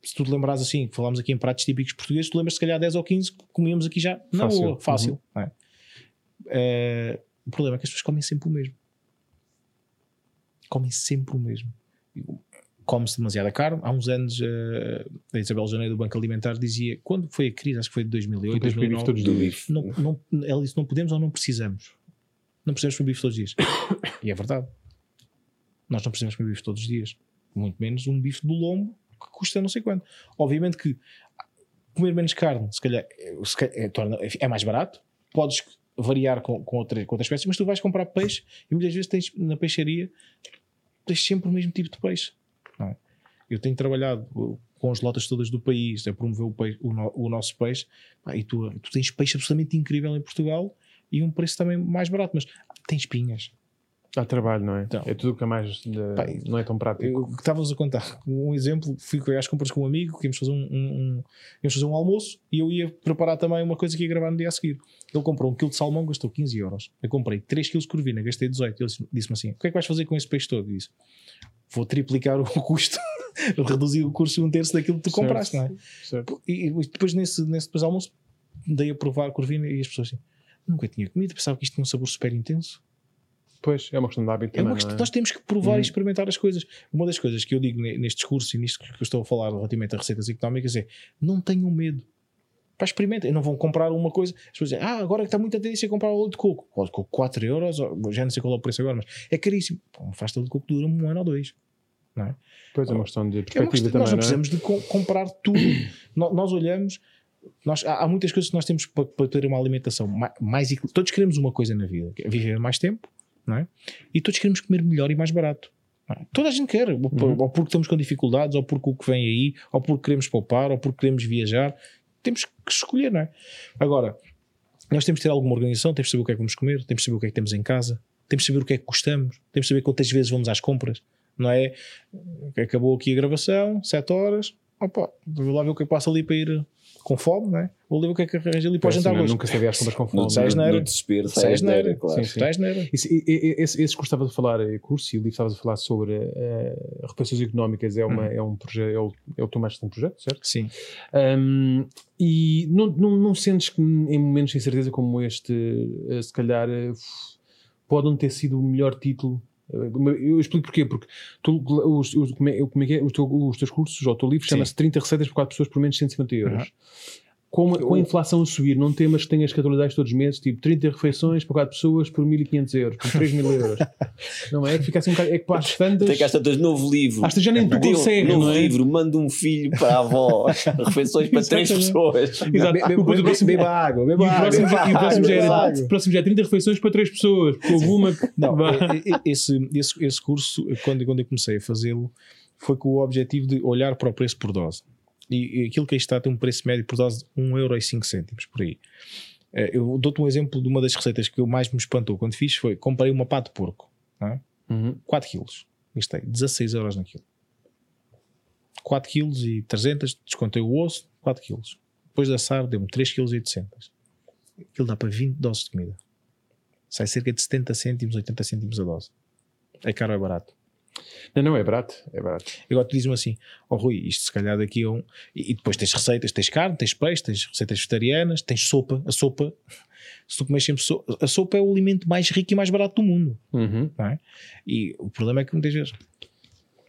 se tu te lembrares assim, falámos aqui em pratos típicos portugueses, tu lembras se calhar 10 ou 15 que comíamos aqui já na Fácil. boa, fácil. Uhum. é? O problema é que as pessoas comem sempre o mesmo. Comem sempre o mesmo. Come-se demasiada carne. Há uns anos, eh, a Isabel Janeiro do Banco Alimentar dizia, quando foi a crise, acho que foi de 2008, Tens bebido 2009, todos os Do bife. não, não, ela disse: não podemos ou não precisamos. Não precisamos comer bife todos os dias. *coughs* E é verdade. Nós não precisamos comer bife todos os dias. Muito menos um bife do lombo que custa não sei quanto. Obviamente que comer menos carne, se calhar, se calhar é, é mais barato. Podes variar com, com, outra, com outras espécies, mas tu vais comprar peixe e muitas vezes tens na peixaria tens sempre o mesmo tipo de peixe. é? Eu tenho trabalhado com as lotas todas do país a promover o, peixe- o no- o nosso peixe e tu, tu tens peixe absolutamente incrível em Portugal e um preço também mais barato, mas tem espinhas. Dá trabalho, não é? Então. é tudo que é mais. de- não é tão prático. Eu que estávamos a contar um exemplo, fui às compras com um amigo, que íamos fazer um, um- um- íamos fazer um almoço e eu ia preparar também uma coisa que ia gravar no dia a seguir. Ele comprou um quilo de salmão, gastou 15 euros. Eu comprei 3 quilos de corvina, gastei 18. Ele disse- disse-me assim: o que é que vais fazer com esse peixe todo? Eu disse: vou triplicar o custo, *laughs* reduzir o custo um terço daquilo que tu Certo. compraste, não é? Certo. E, e depois nesse, nesse depois almoço dei a provar a corvina e as pessoas assim, nunca tinha comido, pensava que isto tinha um sabor super intenso. Pois, é uma questão de hábito É uma também. questão, é? nós temos que provar Uhum. e experimentar as coisas. Uma das coisas que eu digo ne- neste discurso e nisto que eu estou a falar relativamente a receitas económicas é não tenham medo. Para experimentem, não vão comprar uma coisa. As pessoas dizem, ah, agora que está muita tendência a comprar óleo de coco. Óleo de coco 4 euros, já não sei qual é o preço agora, mas é caríssimo. Pô, Um faz de coco dura um ano ou dois. Não é? Pois é uma questão de É uma perspectiva questão- também. nós não é? precisamos de co- comprar tudo. *coughs* No- nós olhamos, nós, há, há muitas coisas que nós temos para, para ter uma alimentação ma- mais, equil- Todos queremos uma coisa na vida, é viver mais tempo, não é? E todos queremos comer melhor e mais barato. é? Toda a gente quer, ou, por- Uhum. ou porque estamos com dificuldades, ou porque o que vem aí, ou porque queremos poupar, ou porque queremos viajar. Temos que escolher, não é? Agora, nós temos de ter alguma organização, temos de saber o que é que vamos comer, temos de saber o que é que temos em casa, temos de saber o que é que gostamos, temos de saber quantas vezes vamos às compras, não é? Acabou aqui a gravação, 7 horas, opa, vou lá ver o que é que passa ali para ir com fome, não é? Vou ler o que é que arranja ali para o jantar não, hoje. Nunca sabia as compras com fome. Sais na no era. desespero, Sais sais na na era. era, claro. Estás neira. Esse, esse, esse curso estavas a falar, eh, curso e o livro estavas a falar sobre eh, refeições económicas, é, uma, Uhum. é um projeto, é o, é o teu mais recente projeto, certo? Sim. Um, e não, não, não sentes que em momentos de incerteza como este, eh, se calhar, pode não ter sido o melhor título? Eu explico porquê, porque tu, os, os, como é, como é é? Os, teu- os teus cursos, ou o teu livro, chama-se 30 receitas por 4 pessoas por menos de 150 euros. Com, a, com a inflação a subir, não temas que tenhas que atualizar todos os meses, tipo 30 refeições para 4 pessoas por 1500 euros, por 3 mil euros. *laughs* não é? Que fica assim um bocado. É que para as tantas. Tem que às tantas, novo livro. Às tantas já nem tu consegues, novo é? livro, manda um filho para a avó. *laughs* Refeições para três Exatamente. pessoas. Exato. Bebe- Depois o próximo- beba água, E beba o água. próximo, beba e o próximo já água, é, beba o próximo já é 30 refeições para 3 pessoas, porque houve uma que. Não, esse, esse, esse curso, quando, quando eu comecei a fazê-lo, foi com o objetivo de olhar para o preço por dose. E, aquilo que aí está tem um preço médio por dose de 1,05€ por aí. Eh, Eu dou-te um exemplo de uma das receitas que eu mais me espantou quando fiz foi comprei uma pá de porco, não é? Uhum. 4 quilos. Gastei 16 euros naquilo. 4 quilos e 300, descontei o osso, 4 quilos. Depois de assar, deu-me 3 quilos e 800. Aquilo dá para 20 doses de comida. Sai cerca de 70 cêntimos, 80 cêntimos a dose. É caro ou é barato? Não, não, é barato. É barato. Agora tu dizes-me assim, ó Rui, isto se calhar daqui a um. E, e depois tens receitas, tens carne, tens peixe, tens receitas vegetarianas, tens sopa. A sopa, se tu comes sempre sopa, a sopa é o alimento mais rico e mais barato do mundo. Uhum. não é? E o problema é que muitas vezes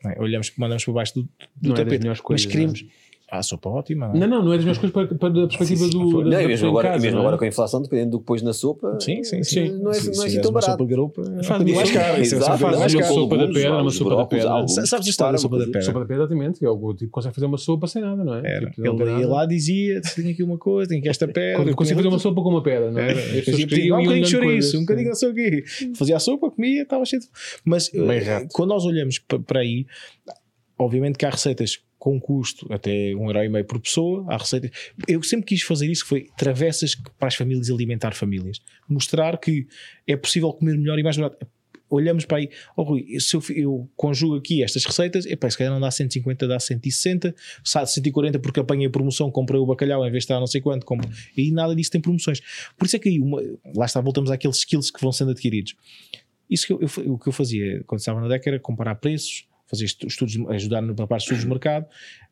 não é? olhamos, mandamos para baixo do, do Não é tapete, mas coisas, queremos. Ah, sopa ótima, não é? Não, não, não é das minhas coisas para, para a perspectiva Sim, sim, do. da- Não, da mesmo agora, casa, mesmo não é? agora com a inflação, dependendo do que pões na sopa, Sim, sim, sim. não é, não é assim tão barato. sopa de é um Faz bocadinho mais caro. É Exato, sopa faz uma sopa da pedra, uma sopa da pedra. Sabes a história da sopa da pedra? Sopa da pedra, exatamente. É o tipo, consegue fazer uma sopa sem nada, não é? Tipo, Ele ia lá dizia: tenho aqui uma coisa, tenho aqui esta pedra. Consigo fazer uma sopa com uma pedra, não é? Um bocadinho de chouriço, um bocadinho de não sei o quê. Fazia a sopa, comia, estava cheio de... Mas eh, quando nós olhamos pa- para aí, obviamente que há receitas com custo até um euro e meio por pessoa, há receitas... Eu sempre quis fazer isso, que foi travessas para as famílias alimentar famílias. Mostrar que é possível comer melhor e mais barato. Olhamos para aí, oh Rui, se eu, eu conjugo aqui estas receitas, epá, se calhar não dá 150, dá 160, sai de 140 porque apanhei a promoção, comprei o bacalhau em vez de estar não sei quanto, compro. e nada disso tem promoções. Por isso é que aí, uma- lá está, voltamos àqueles skills que vão sendo adquiridos. Isso que eu, eu- o que eu fazia quando estava na década era comparar preços, fazer estu- estudos, ajudar na parte de estudos de mercado,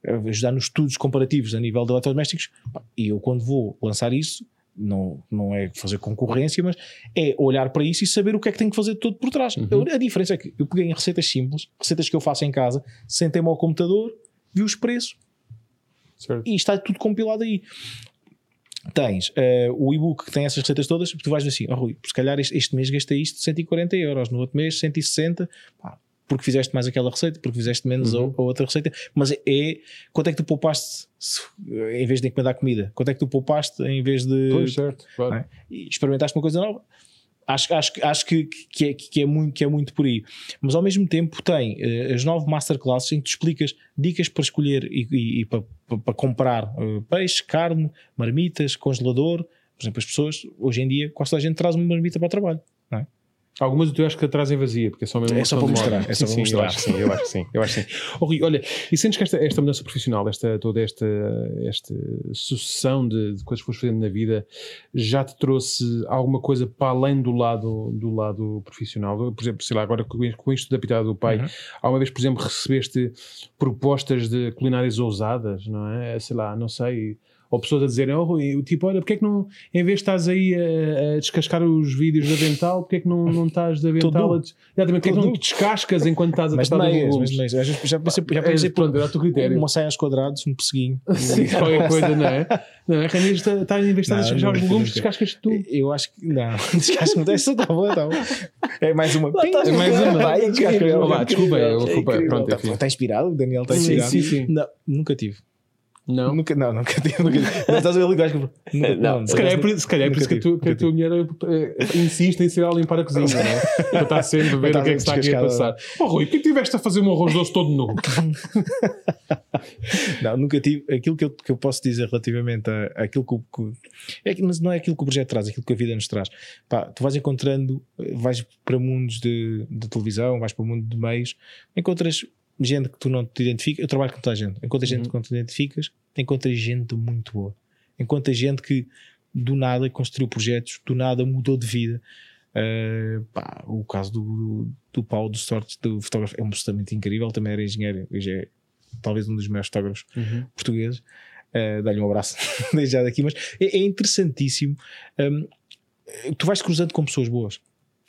eh, ajudar nos estudos comparativos a nível de eletrodomésticos. E eu, quando vou lançar isso, não, não é fazer concorrência, mas é olhar para isso e saber o que é que tenho que fazer todo por trás. Eu- a diferença é que eu peguei em receitas simples, receitas que eu faço em casa, sentei-me ao computador, vi os preços Certo. e está tudo compilado aí. Tens eh, o e-book que tem essas receitas todas, tu vais ver assim, oh, Rui, se calhar este, este mês gastei isto 140 euros, no outro mês 160, pá, porque fizeste mais aquela receita, porque fizeste menos Uhum. a, a outra receita, mas é, é quanto é que tu poupaste se- em vez de encomendar comida? Quanto é que tu poupaste em vez de Pois, certo. Claro. é? experimentaste uma coisa nova. Acho, acho, acho que, que, é, que, é muito, que é muito por aí. Mas ao mesmo tempo tem eh, as nove masterclasses em que tu explicas dicas para escolher e, e- e para, para- para comprar eh, peixe, carne, marmitas, congelador. Por exemplo, as pessoas, hoje em dia, quase toda a gente traz uma marmita para o trabalho. Não é? Algumas eu acho que a trazem vazia, porque é só mesmo É uma só para mostrar, é só Sim, para sim, mostrar. Eu acho que sim, eu acho que sim. Eu acho que sim. Oh, Rui, olha, e sentes que esta, esta mudança profissional, esta, toda esta, esta sucessão de, de coisas que foste fazendo na vida, já te trouxe alguma coisa para além do lado, do lado profissional? Por exemplo, sei lá, agora com com isto da pitada do pai, Uhum. alguma vez, por exemplo, recebeste propostas de culinárias ousadas, não é? Sei lá, não sei. Ou pessoas a dizerem, oh Rui, tipo, olha, porque é que não, em vez de estás aí a, a descascar os vídeos da Vental, porque é que não, não estás da Vental a, des- Exatamente, porque é que não te descascas enquanto estás a Mas de tratar dos meias, mas legumes? de meias. Já pensei, já É, pensei por pronto, o teu critério. uma saia aos quadrados, um pesseguinho. *laughs* Sim, *laughs* qualquer coisa, não é? Não é? Ranias está, está em vez de descascar os legumes, descascas tu. Eu acho que não, *laughs* descasco-me dessa, está bom, está bom. É mais uma. estás É mais uma. Vai. Oh, desculpa, eu- É desculpa, pronto, Está, enfim. inspirado, o Daniel está Sim, inspirado. sim, sim. Não, nunca tive. Não? Nunca, não, nunca tive. Nunca. Mas estás a ver acho que. *laughs* Nunca, Não, Se calhar é por, se calhar é por isso que a, tua, que a tua mulher eh, insiste em ser a limpar a cozinha, não é? Para estar sempre a ver o que é que está aqui a passar. Oh Rui, por que tiveste a fazer um arroz doce todo nu? *laughs* Não, nunca tive. Aquilo que eu, que eu posso dizer relativamente a, àquilo que, o- que- é mas não é aquilo que o projeto traz, é aquilo que a vida nos traz. Pá, tu vais encontrando, eh, vais para mundos de, de televisão, vais para o mundo de meios, encontras gente que tu não te identificas. Eu trabalho com toda a gente, encontras gente que não te identificas, encontras gente muito boa, encontras gente que do nada construiu projetos, do nada mudou de vida. Uh, pá, o caso do, do Paulo dos Sortes, do fotógrafo, é um absolutamente incrível. Também era engenheiro, hoje é talvez um dos maiores fotógrafos portugueses. Uh, Dá-lhe um abraço *laughs* desde já daqui, mas é, é interessantíssimo. Um, tu vais cruzando com pessoas boas,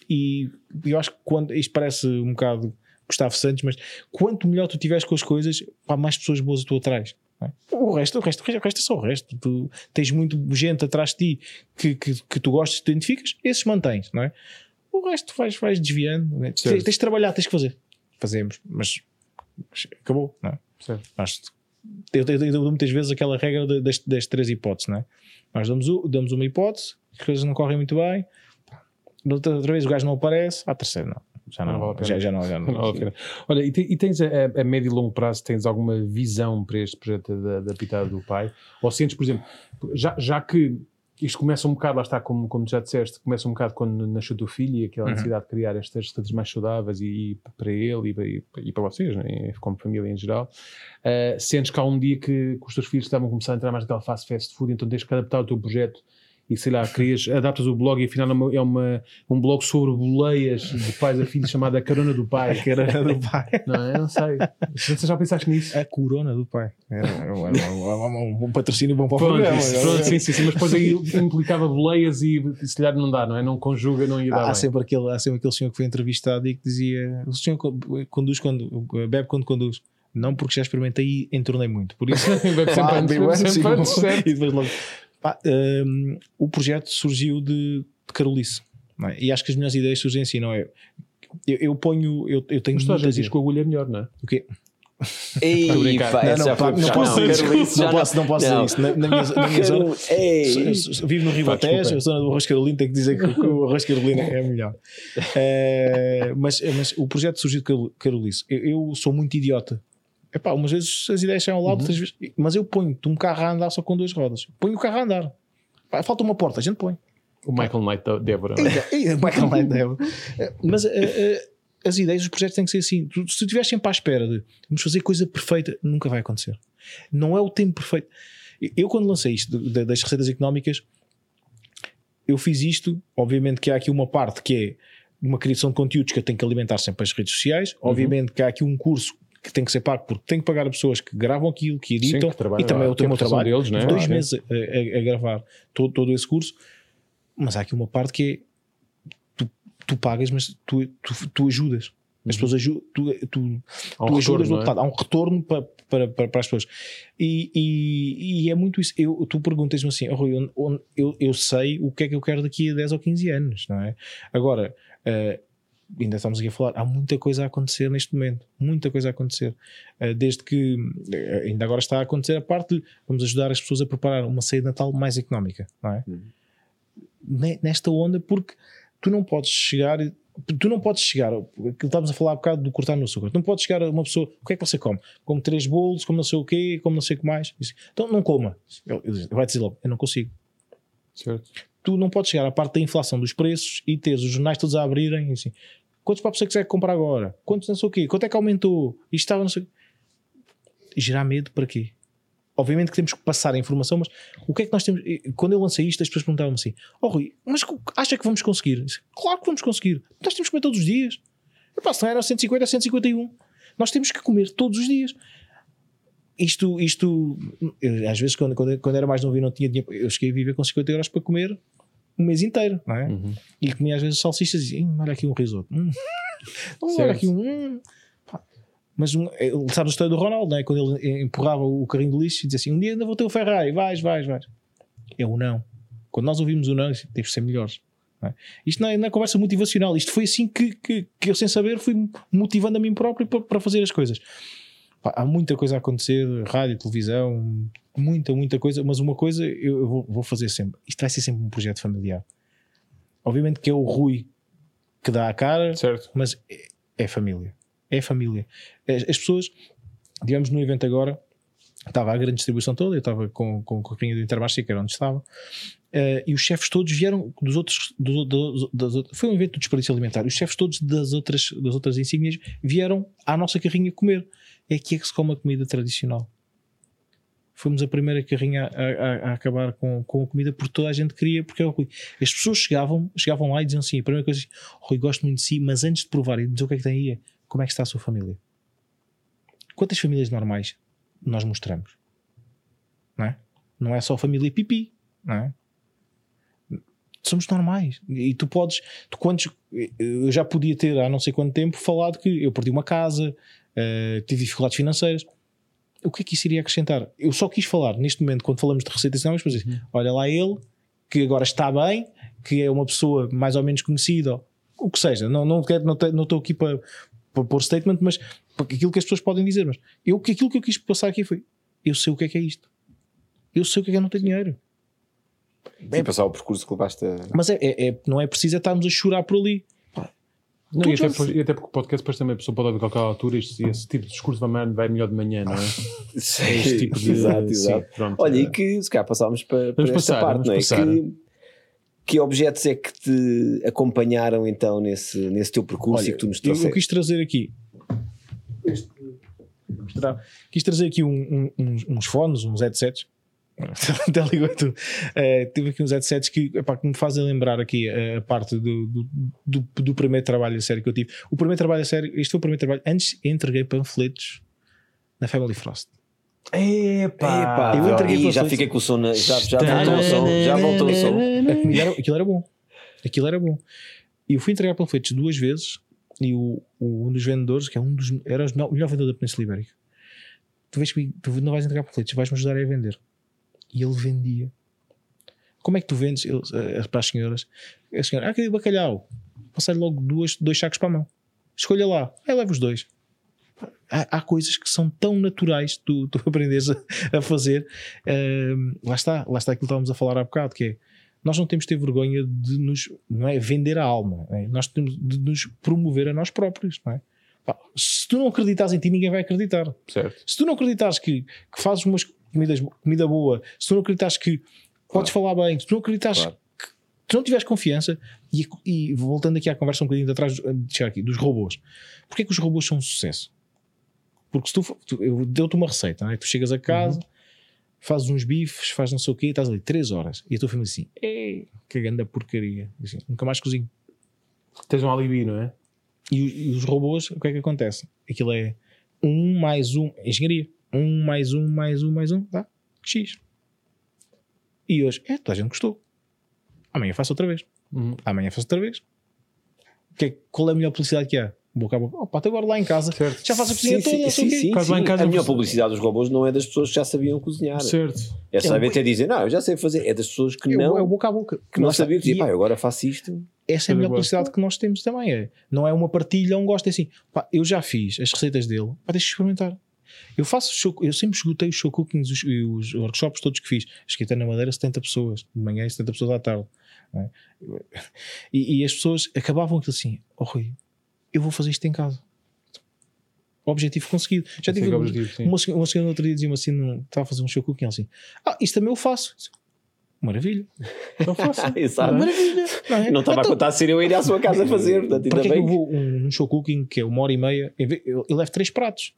e eu acho que quando isto parece um bocado Gustavo Santos, mas quanto melhor tu tiveres com as coisas, pá, mais pessoas boas tu atrás. é? O, resto, o, resto, o resto é só o resto. Tu tens muito gente atrás de ti que, que, que tu gostas, te identificas, esses mantens, não é? O resto vais, vais desviando. É? Tens, tens de trabalhar, tens que fazer. Fazemos, mas acabou, não é? Certo. Nós, eu, eu, eu, dou muitas vezes aquela regra de, das, das três hipóteses, não é? Nós damos, damos uma hipótese, as coisas não correm muito bem, outra, outra vez o gajo não aparece, à terceira não. Já não, Não vale a pena. já, já não, já não. *laughs* Não vale a pena. Olha, e, te- e tens a, a- médio e longo prazo, tens alguma visão para este projeto da, da pitada do pai? Ou sentes, por exemplo, já, já que isto começa um bocado, lá está, como, como já disseste, começa um bocado quando nasceu o teu filho e aquela Uhum. necessidade de criar estas receitas mais saudáveis e, e para ele e, para- e, e para vocês, né? como família em geral. Ah, sentes que há um dia que, que os teus filhos estavam a começar a entrar mais naquela fase fast food, então tens que adaptar o teu projeto e sei lá, crias, adaptas o blog e afinal é, uma, é uma- um blog sobre boleias de pais a filhos chamado A Carona do Pai. Que era do pai. Não, eu não sei. Você já pensaste nisso? A corona do pai. Era, era um, um- patrocínio bom para o Pronto, programa. isso, pronto, sim, sim, sim, mas depois aí implicava boleias e se calhar não dá, não é? Não conjuga, não ia dar. Há, bem. sempre aquele, há sempre aquele senhor que foi entrevistado e que dizia: o senhor co- conduz quando bebe quando conduz. Não, porque já experimentei e entornei muito. Por isso, *laughs* Bebe sempre antes, bebe sempre e antes, certo? E depois logo. Pá, hum, o projeto surgiu de, de Carolice. não é? E acho que as melhores ideias surgem assim, não é? Eu, eu ponho, eu, eu tenho Mas muitas vezes com a agulha é melhor, não é? O quê? Ei, Não, não, pá, não posso dizer isso. Não posso, não posso dizer isso. Na, na minha, na minha zona, *laughs* Ei. Vivo no Ribatejo, a zona do Arroz Carolina, tenho que dizer que, que o Arroz Carolina é melhor. *laughs* Eh, mas, mas o projeto surgiu de Carol- Carolice. Eu, eu sou muito idiota. Epá, umas vezes as ideias saem ao lado, outras vezes, mas eu ponho-te um carro a andar só com duas rodas. Ponho o carro a andar. Pá, falta uma porta, a gente põe. O Michael Knight da Débora. é? Ei, Michael Knight deve. Eh, Mas eh, eh, as ideias, os projetos têm que ser assim. Se tu estiveres sempre à espera de vamos fazer coisa perfeita, nunca vai acontecer. Não é o tempo perfeito. Eu, quando lancei isto de- de- das receitas económicas, eu fiz isto. Obviamente que há aqui uma parte que é uma criação de conteúdos que eu tenho que alimentar sempre as redes sociais. Uhum. Obviamente que há aqui um curso que tem que ser pago porque tenho que pagar a pessoas que gravam aquilo, que Sim, editam que trabalham e também é o que é profissão trabalho. deles, não é? Dois Sim. meses a, a- a gravar todo, todo esse curso. Mas há aqui uma parte que é tu, tu pagas, mas tu, tu, tu ajudas. As pessoas ajudam, tu, tu, um tu ajudas do é? Há um retorno para, para, para, para as pessoas. E, e, e é muito isso. Eu, tu perguntas-me assim, oh, Rui, onde- eu, eu sei o que é que eu quero daqui a 10 ou 15 anos, não é? Agora, eh, ainda estamos aqui a falar, há muita coisa a acontecer neste momento, muita coisa a acontecer. Eh, desde que eh, ainda agora está a acontecer a parte de vamos ajudar as pessoas a preparar uma ceia de Natal mais económica, não é? Ne- Nesta onda, porque tu não podes chegar. Tu não podes chegar, estávamos a falar há bocado do cortar no açúcar. Tu não podes chegar a uma pessoa, o que é que você come? Come três bolos, come não sei o quê, come não sei o que mais. Então não coma. Ele, vai dizer logo, eu não consigo Certo. tu não podes chegar à parte da inflação dos preços e teres os jornais todos a abrirem e assim, quantos papos você quiser comprar agora? Quantos não sei o quê? Quanto é que aumentou? Isto estava não sei... E gerar medo para quê? Obviamente que temos que passar a informação, mas o que é que nós temos? Quando eu lancei isto, as pessoas perguntavam assim: Oh Rui, mas acha que vamos conseguir? Disse, claro que vamos conseguir. Nós temos que comer todos os dias. Epá, se não era 150, é 151. Nós temos que comer todos os dias. Isto, isto eu, às vezes, quando, quando, quando era mais novo e não tinha dinheiro, eu cheguei a viver com 50 euros para comer um mês inteiro, não é? Uhum. E comia às vezes salsichas e dizia, "Hum, olha aqui um risoto. Hum. *laughs* olha Certo. aqui um. hum." Mas um, eh, sabe a história do Ronaldo, não é? Quando ele empurrava o carrinho de lixo e dizia assim: um dia ainda vou ter o Ferrari, vais, vais, vais. É o não. Quando nós ouvimos o não, temos que ser melhores. não é? Isto não é, não é conversa motivacional. Isto foi assim que, que, que eu, sem saber, fui motivando a mim próprio para, para fazer as coisas. Pá, há muita coisa a acontecer, rádio, televisão, muita, muita coisa, mas uma coisa eu, eu vou, vou fazer sempre. Isto vai ser sempre um projeto familiar. Obviamente que é o Rui que dá a cara, Certo. mas é, é família. É família. As, as pessoas, digamos, no evento agora, estava a grande distribuição toda, eu estava com, com, com a carrinha do Intermarché, que era onde estava, eh, e os chefes todos vieram dos outros. Foi um evento de desperdício alimentar. Os chefes todos das outras, das outras insígnias vieram à nossa carrinha comer. É aqui é que se come a comida tradicional. Fomos a primeira carrinha a, a- a acabar com, com a comida porque toda a gente queria, porque era o Rui. As pessoas chegavam, chegavam lá e diziam assim: a primeira coisa, Rui, gosto muito de si, mas antes de provar e dizer o que é que tem aí, é como é que está a sua família? Quantas famílias normais nós mostramos? Não é? Não é só família pipi, não é? Somos normais. E tu podes, tu quantos, eu já podia ter há não sei quanto tempo falado que eu perdi uma casa, eh, tive dificuldades financeiras. o que é que isso iria acrescentar? Eu só quis falar neste momento, quando falamos de receitas económicas, para dizer, olha lá ele, que agora está bem, que é uma pessoa mais ou menos conhecida, o que seja, não, não, quero, não, te- não estou aqui para, para pôr statement, mas aquilo que as pessoas podem dizer, mas eu, aquilo que eu quis passar aqui foi, eu sei o que é que é isto. Eu sei o que é que é não ter dinheiro. Bem, passar o percurso que levaste a... Mas é, é- é- não é preciso é estarmos a chorar por ali. Não, e, até, já- depois- e até porque o podcast depois também a pessoa pode ouvir a qualquer altura este, esse tipo de discurso vai, vai melhor de manhã, não é? *laughs* Este tipo de. exato, sim, exato. pronto. Olha, É. e que se calhar passámos para, para esta passar, parte, não é? passar. Que, que objetos é que te acompanharam então nesse, nesse teu percurso e que tu nos eu, trouxeste? eu quis trazer aqui. este- quis trazer aqui um- um- uns, uns fones, uns headsets. *laughs* Até ligou tudo. Eh, tive aqui uns headsets que, epá, que me fazem lembrar aqui a, a parte do, do, do- do primeiro trabalho a sério que eu tive. O primeiro trabalho a sério, este foi o primeiro trabalho. Antes entreguei panfletos na Family Frost. Epá! Epá, eu entreguei para já fiquei com o som, na- já, já voltou o som, já voltou o som. Aquilo *laughs* era, aquilo era bom. Aquilo era bom. E eu fui entregar panfletos duas vezes e o, o- um dos vendedores, que é um dos era o melhor vendedor da Península Ibérica, tu, vês que tu não vais entregar panfletos, vais-me ajudar a vender. E ele vendia. Como é que tu vendes Ele, eh, para as senhoras? A senhora, ah, queria bacalhau. Passar-lhe logo duas, dois sacos para a mão. Escolha lá. Aí leva os dois. Há, há coisas que são tão naturais tu, *laughs* tu aprendes a, a fazer. Ahm, lá está, lá está aquilo que estávamos a falar há bocado, que é nós não temos de ter vergonha de nos não é, vender a alma, é? nós temos de nos promover a nós próprios. Não é? Se tu não acreditas em ti, ninguém vai acreditar. Certo. Se tu não acreditas que, que fazes umas comidas, comida boa, se tu não acreditas que podes falar bem, se tu não acreditas Claro. que se não tiveres confiança, e, e voltando aqui à conversa um bocadinho de atrás, de chegar aqui, dos robôs, porquê que os robôs são um sucesso? Porque se tu, tu- eu deu-te uma receita, não é? tu chegas a casa, fazes uns bifes, fazes não sei o quê, estás ali 3 horas, e a tua família assim, Ei, que grande porcaria, Assim, nunca mais cozinho. Tens um alibi, não é? E, e os robôs, o que é que acontece? Aquilo é um mais um, engenharia, um mais um mais um mais um, dá X. E hoje, é, toda a gente gostou. Amanhã faço outra vez. Uhum. Amanhã faço outra vez. Que é- qual é a melhor publicidade que há? Boca a boca. Opa, até agora lá em casa. Certo. Já faço a cozinha Sim, toda, sim, sim, sim, lá em casa A melhor você- publicidade dos robôs não é das pessoas que já sabiam cozinhar. Certo. É só É até dizer, não, eu já sei fazer. É das pessoas que É o- não, é o boca a boca. que não sabiam dizer, E pá, eu agora faço isto. essa é a melhor publicidade que nós temos também. É. Não é uma partilha, um gosto. É assim, pá, eu já fiz as receitas dele, pá, deixa eu experimentar. Eu faço show, eu sempre esgotei os show cookings, os, e os workshops todos que fiz. Escrita na Madeira, 70 pessoas, de manhã e 70 pessoas à tarde. não é? *laughs* E, e as pessoas acabavam aquilo assim: Oh Rui, eu vou fazer isto em casa. Objetivo conseguido. Já é tive é objetivo, sim. uma, senhora- uma senhora no outro dia dizia-me assim: não, estava a fazer um show cooking assim: Ah, isto também eu faço. Maravilha. *laughs* Não faço. Exato. Maravilha. Não, é? Não estava a Então, contar ser eu ir à sua casa *laughs* fazer, portanto, para ainda que é que eu bem. vou um, um show cooking que é uma hora e meia? vez- Eu, eu levo três pratos.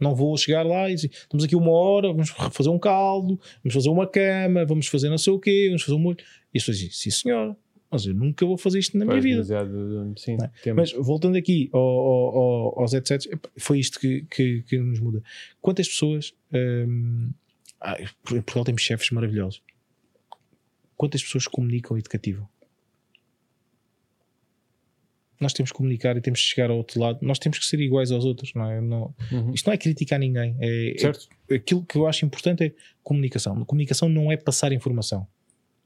Não vou chegar lá e dizer, estamos aqui uma hora, vamos fazer um caldo, vamos fazer uma cama, vamos fazer não sei o quê, vamos fazer um molho. E as pessoas dizem, sim senhora, mas eu nunca vou fazer isto na minha Pois, vida. demasiado, sim, é? Mas voltando aqui ao, ao, ao, aos headsets, epá, foi isto que, que, que nos muda. Quantas pessoas. hum, ah, em Portugal temos chefes maravilhosos. Quantas pessoas comunicam e te cativam? Nós temos que comunicar e temos que chegar ao outro lado. Nós temos que ser iguais aos outros, não é? Não- Uhum. isto não é criticar ninguém. É, Certo. é- aquilo que eu acho importante é comunicação. Comunicação não é passar informação.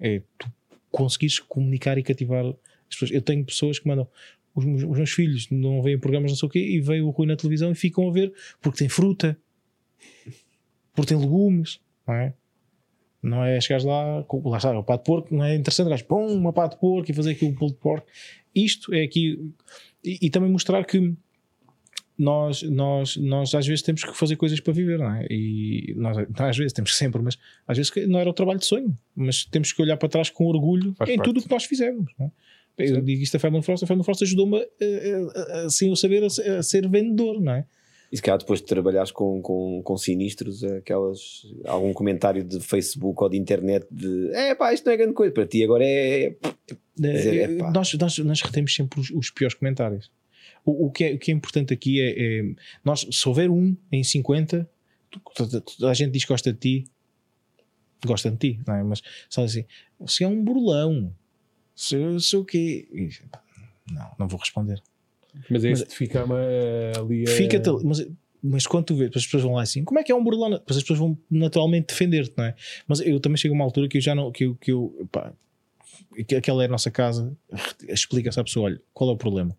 É tu conseguires comunicar e cativar as pessoas. Eu tenho pessoas que mandam. Os, meus- os meus filhos não veem programas não sei o quê e veem o Rui na televisão e ficam a ver porque tem fruta, porque tem legumes, não é? Não é chegares lá, com- lá está, o pato de porco, não é interessante, gajo, pum, uma pato de porco e fazer aqui o pulo de porco. Isto é aqui, e, e também mostrar que nós, nós, nós às vezes temos que fazer coisas para viver, não é? E nós, às vezes temos sempre, mas às vezes não era o trabalho de sonho, mas temos que olhar para trás com orgulho Faz em parte. tudo o que nós fizemos. Não é? Eu digo isto a Family Frost, a Family Frost ajudou-me a, a, a, a, sem eu saber a, a ser vendedor, não é? E se calhar depois de trabalhares com, com, com sinistros, aquelas, algum comentário de Facebook ou de internet de é pá, isto não é grande coisa, para ti agora é. dizer, Eh, epá. nós, nós, nós retemos sempre os, os piores comentários. O, o, que é, o que é importante aqui é, é nós, se houver um em 50, tu- toda, a gente diz que gosta de ti, gosta de ti, não é? Mas só assim, se é um burlão, se eu sei o quê, E, não, não vou responder. Mas é Mas- isso que fica uma, ali. a- ali, mas mas quando tu vês, as pessoas vão lá assim, como é que é um burlão? As pessoas vão naturalmente defender-te, não é? Mas eu também chego a uma altura que eu já não, que eu, que eu pá, que aquela é a nossa casa, explica-se à pessoa, olha, qual é o problema?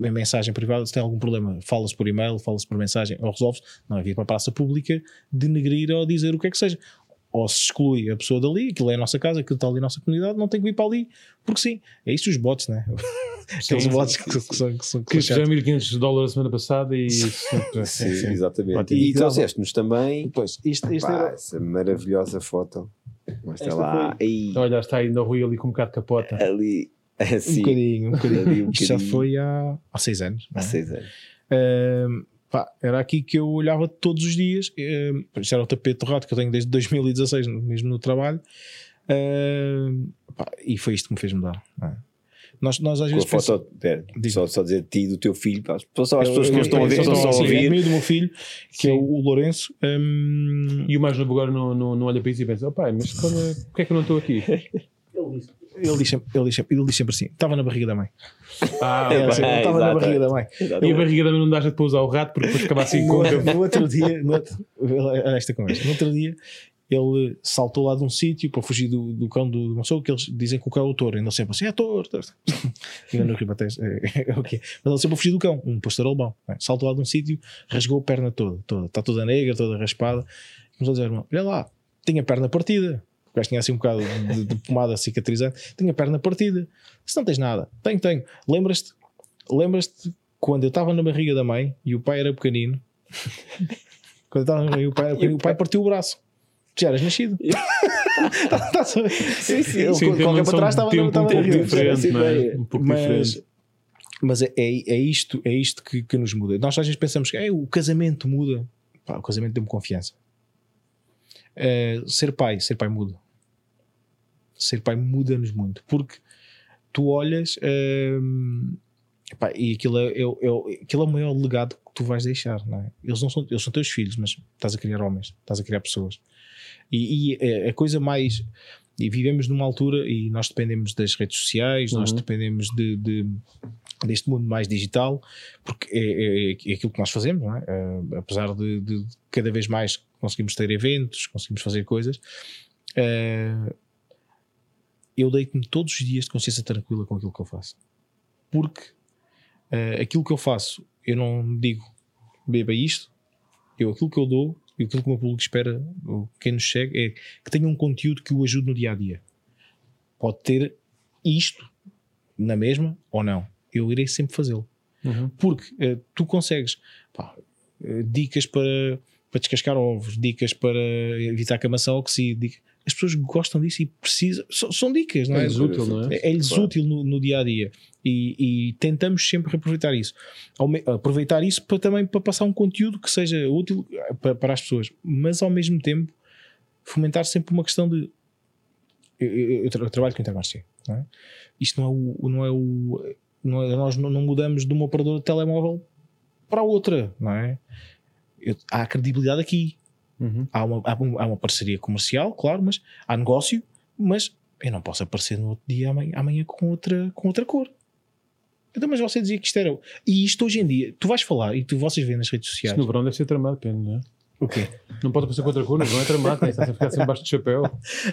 Em mensagem privada, se tem algum problema, fala-se por e-mail, fala-se por mensagem, ou resolve-se, não é vir para a praça pública denegrir ou dizer o que é que seja. Ou se exclui a pessoa dali, aquilo é a nossa casa, aquilo está ali a nossa comunidade, não tem que vir para ali, porque sim. É isso os bots, né? *laughs* Aqueles Sim, bots sim, que, que são. Que são Que que são já chatos. 1500 dólares a semana passada e. Sim, Sim, exatamente. Ótimo. E E trouxeste-nos também Pois, isto, isto pá, era- essa maravilhosa foto. Mostra Esta lá. Ei, Olha, está ainda o Rui ali com um bocado de capota. ali. *laughs* um Assim, bocadinho, um bocadinho. um Isto já foi há, há seis anos. Há é? seis anos. Ahm, pá, era aqui que eu olhava todos os dias. ahm, isto era o tapete do rato que eu tenho desde 2016, mesmo no trabalho. Ahm, pá, e foi isto que me fez mudar. é? Nós, nós às Com a vezes foto, pera, Diz. só, só dizer ti e do teu filho, pá, só as pessoas que Eu- não estão a ver, estão só a sim, é ouvir. amigo do meu filho, que é Sim. o, o Lourenço. ahm, E o mais novo agora não, não, não olha para isso e pensa: oh, pai, mas como é- porquê é que eu não estou aqui? ele, *laughs* diz sempre, ele, diz sempre, ele diz sempre assim: estava na barriga da mãe. Ah, Ele ok. sempre, estava na barriga da mãe. E a barriga também não dá jeito para usar o rato porque depois acaba assim com. no, no outro dia, no outro, olha esta conversa, no outro dia ele saltou lá de um sítio para fugir do, do cão do Mansou, que eles dizem que o cão é o touro, ainda sempre assim, é touro. Ainda *laughs* não é, *laughs* é o quê? Mas ele sempre a fugir do cão, um pastor alemão. né? Saltou lá de um sítio, rasgou a perna toda, toda, está toda negra, toda raspada. Começou a dizer, irmão, olha lá, tinha a perna partida. O gajo tinha assim um bocado de, de pomada cicatrizante, tinha a perna partida. Se não tens nada, tenho, tenho. Lembras-te, lembras-te quando eu estava na barriga da mãe e o pai era pequenino, *laughs* quando eu estava na barriga, o pai, era pequenino, o pai partiu o braço. Já eras nascido. *laughs* A ver? Sim, sim. Eu, Sim, qualquer para trás estava um pouco diferente, não é? Um pouco mas, diferente. mas é, é, é isto, é isto que, que nos muda. Nós às vezes pensamos que é, o casamento muda. Pá, o casamento deu-me confiança. Eh, ser pai, ser pai muda. Ser pai muda-nos muito. Porque tu olhas ehm, pá, e aquilo é, é, é- aquilo é o maior legado que tu vais deixar. Não é? eles, não são, eles são teus filhos, mas estás a criar homens, estás a criar pessoas. E, e é a coisa mais. E vivemos numa altura e nós dependemos das redes sociais, nós Uhum. dependemos de, de- deste mundo mais digital, porque é, é- é aquilo que nós fazemos, não é? Eh, apesar de, de cada vez mais conseguimos ter eventos, conseguimos fazer coisas. eh, eu deito-me todos os dias de consciência tranquila com aquilo que eu faço. Porque eh, aquilo que eu faço, eu não digo beba isto, eu aquilo que eu dou e aquilo que o meu público espera, quem nos segue, é que tenha um conteúdo que o ajude no dia a dia. Pode ter isto na mesma ou não. Eu irei sempre fazê-lo. Uhum. Porque eh, tu consegues pá, eh, dicas para, para descascar ovos, dicas para evitar que a maçã oxide. dica- As pessoas gostam disso e precisam. São, são dicas, não é? É útil, não é? É- É-lhes Claro. útil no, no dia a dia e, e tentamos sempre aproveitar isso. Me- Aproveitar isso para também para passar um conteúdo que seja útil eh, para, para as pessoas, mas ao mesmo tempo fomentar sempre uma questão de. Eu, eu- eu tra- eu trabalho com intermarché, não é? Isto não é o. Não é o nós não, mudamos de uma operadora de telemóvel para outra, não é? Eu- há credibilidade aqui, Uhum. há uma, há há uma parceria comercial, claro, mas há negócio, mas eu não posso aparecer no outro dia amanhã, amanhã com, outra, com outra cor. Então, mas você dizia que isto era. E isto hoje em dia, tu vais falar e tu, vocês veem nas redes sociais. no verão deve ser tramado, pena, não é? O quê? Não pode passar com outra cor, verão é tramado, tem que ficar sempre baixo de chapéu.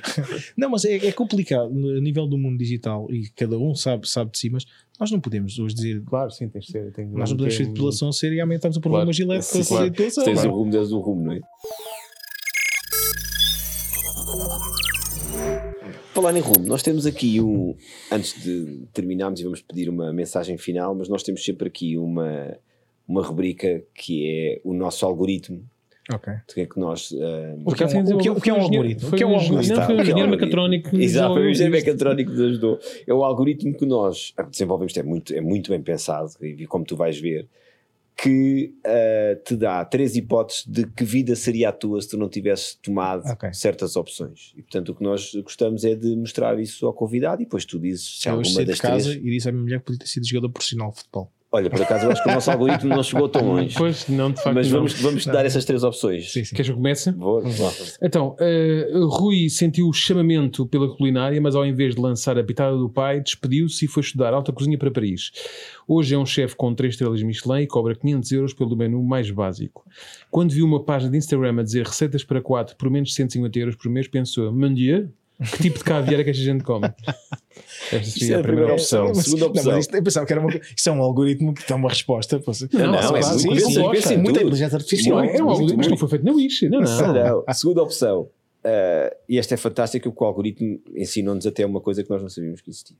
*laughs* Não, mas é, é complicado a nível do mundo digital e cada um sabe, sabe de si, mas nós não podemos hoje dizer. Claro, sim, tem que ser. Tem, Nós não podemos fazer depilação séria e amanhã estamos a pôr Claro. uma gilete para claro. depilação. Se tens não é? rumo, tens um rumo, não é? Falar em rumo, nós temos aqui um. Antes de terminarmos e vamos pedir uma mensagem final, mas nós temos sempre aqui uma, uma rubrica que é o nosso algoritmo. Ok. De que é que nós. ah, O que é um- o que é- o que é um algoritmo? O que é um algoritmo? Não, foi um O que é um engenheiro algoritmo? mecatrónico Exato, foi o engenheiro mecatrónico que nos ajudou. É o algoritmo que nós desenvolvemos, é muito, é muito bem pensado, e como tu vais ver, que ah, te dá três hipóteses de que vida seria a tua se tu não tivesses tomado Ok. certas opções. E portanto o que nós gostamos é de mostrar isso ao convidado e depois tu dizes se Eu alguma de das casa três. e disse à minha mulher que podia ter sido jogador profissional de futebol. Olha, por acaso eu acho que o nosso algoritmo não chegou tão longe. Pois, não, de facto. Mas não. vamos, vamos dar essas três opções. Sim, sim. Queres que eu comece? Vou, vá. Então, eh, Rui sentiu o chamamento pela culinária, mas ao invés de lançar a pitada do pai, despediu-se e foi estudar alta cozinha para Paris. Hoje é um chefe com 3 estrelas Michelin e cobra 500 euros pelo menu mais básico. Quando viu uma página de Instagram a dizer receitas para 4 por menos de 150 euros por mês, pensou, mon Dieu, que tipo de caviar é que esta gente come? Esta seria é a primeira primeira opção. opção. Segunda Não, opção. isto, eu pensava que era uma, isto é um algoritmo que dá uma resposta. pô. Não, não, claro, é sim, pensa em muita inteligência Não, artificial. é um algoritmo, mas não foi feito na Wish. Não, não. Não. A segunda opção, eh, e esta é fantástica, porque o algoritmo ensinou-nos até uma coisa que nós não sabíamos que existia.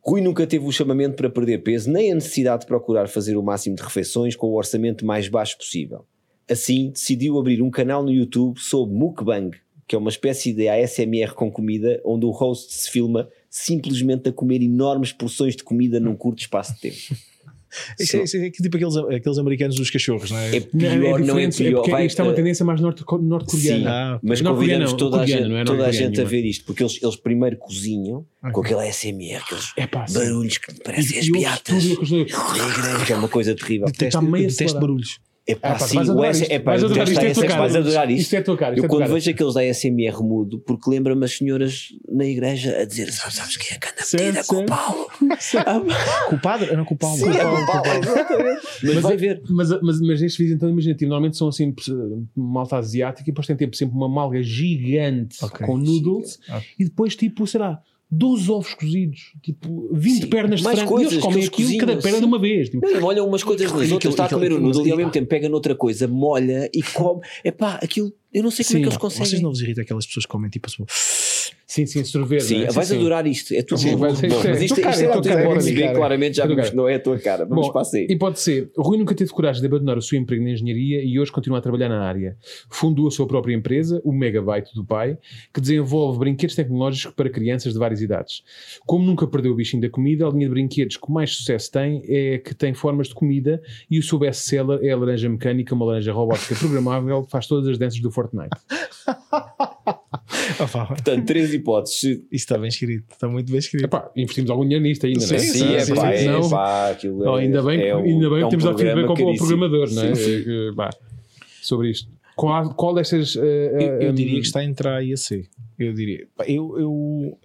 Rui nunca teve o chamamento para perder peso, nem a necessidade de procurar fazer o máximo de refeições com o orçamento mais baixo possível. Assim, decidiu abrir um canal no YouTube sobre mukbang, que é uma espécie de ASMR com comida, onde o host se filma simplesmente a comer enormes porções de comida num curto espaço de tempo. *laughs* Isso é, isso é tipo aqueles, aqueles americanos dos cachorros, não é? É pior, não, é diferente, pior. porque Vai, isto é uma eh, tendência mais norte- norte-coreana. Ah, mas Não, convidamos toda, a coreano, gente, não é toda a gente a ver isto, porque eles, eles primeiro cozinham com aquele ASMR, aqueles É pá, barulhos que parecem as E ouves piatas. tudo o que as pessoas- Que é uma coisa terrível. detesto, Está meio eu detesto barulhos. É Ah, pá, sim, vais o AS isto. é pá, Vais adorar isto, é a tua ASMR, cara. vais adorar isto. Isto é a tua cara, isto Eu é a quando cara. vejo aqueles da ASMR mudo, porque lembra-me as senhoras na igreja a dizer: sabes, sabes quem é que anda Certo, metida com o. Paulo? Culpado? Eu não culpado. Sim, é com o Paulo. Mas vai ver. Mas, mas, mas estes vídeos, então, imagina, tipo, normalmente são assim, malta asiática, e depois tem tipo, sempre uma malga gigante com noodles, e depois, tipo, sei lá, 12 ovos cozidos, tipo, 20 Sim, pernas de mais frango, e coisas eles comem aquilo, cada cozinham, perna de uma vez. Tipo, Não, molham umas coisas nas outras, está a comer o aquilo- noodle e ao mesmo tempo pega noutra coisa, molha e come. É pá, aquilo, eu não sei como Sim. é que eles Vocês conseguem. não vos irritam aquelas pessoas que comem tipo assim. Sim, sim, sorvete. Sim, não é? vais sim. adorar isto. É tudo Sim, bom. vai- Bom, isto é- Mas isto, tua isto cara, é tua tudo cara, bom tua cara. claramente, já vimos que não é a tua cara. Vamos Bom, para a C. E pode ser, Rui nunca teve coragem de abandonar o seu emprego na engenharia e hoje continua a trabalhar na área. Fundou a sua própria empresa, o Megabyte do pai, que desenvolve brinquedos tecnológicos para crianças de várias idades. Como nunca perdeu o bichinho da comida, a linha de brinquedos que mais sucesso tem é que tem formas de comida e o seu best-seller é a laranja mecânica, uma laranja robótica programável que faz todas as danças do Fortnite. *laughs* *laughs* Portanto, três hipóteses. Se- Isso está bem escrito, está muito bem escrito. Epá, investimos algum dinheiro nisto ainda, não é? Sim, Sim, é sim, pá, sim, é não. pá, aquilo Não, é- ainda bem, que- é um- ainda bem é que um temos dado feedback ao, programador, não é? Sim, sim. Eh, eh, bah, sobre isto. Qual, qual destas. eh, Eu, eu diria que está A e a C. Eu diria. Pá, Eu. Eu.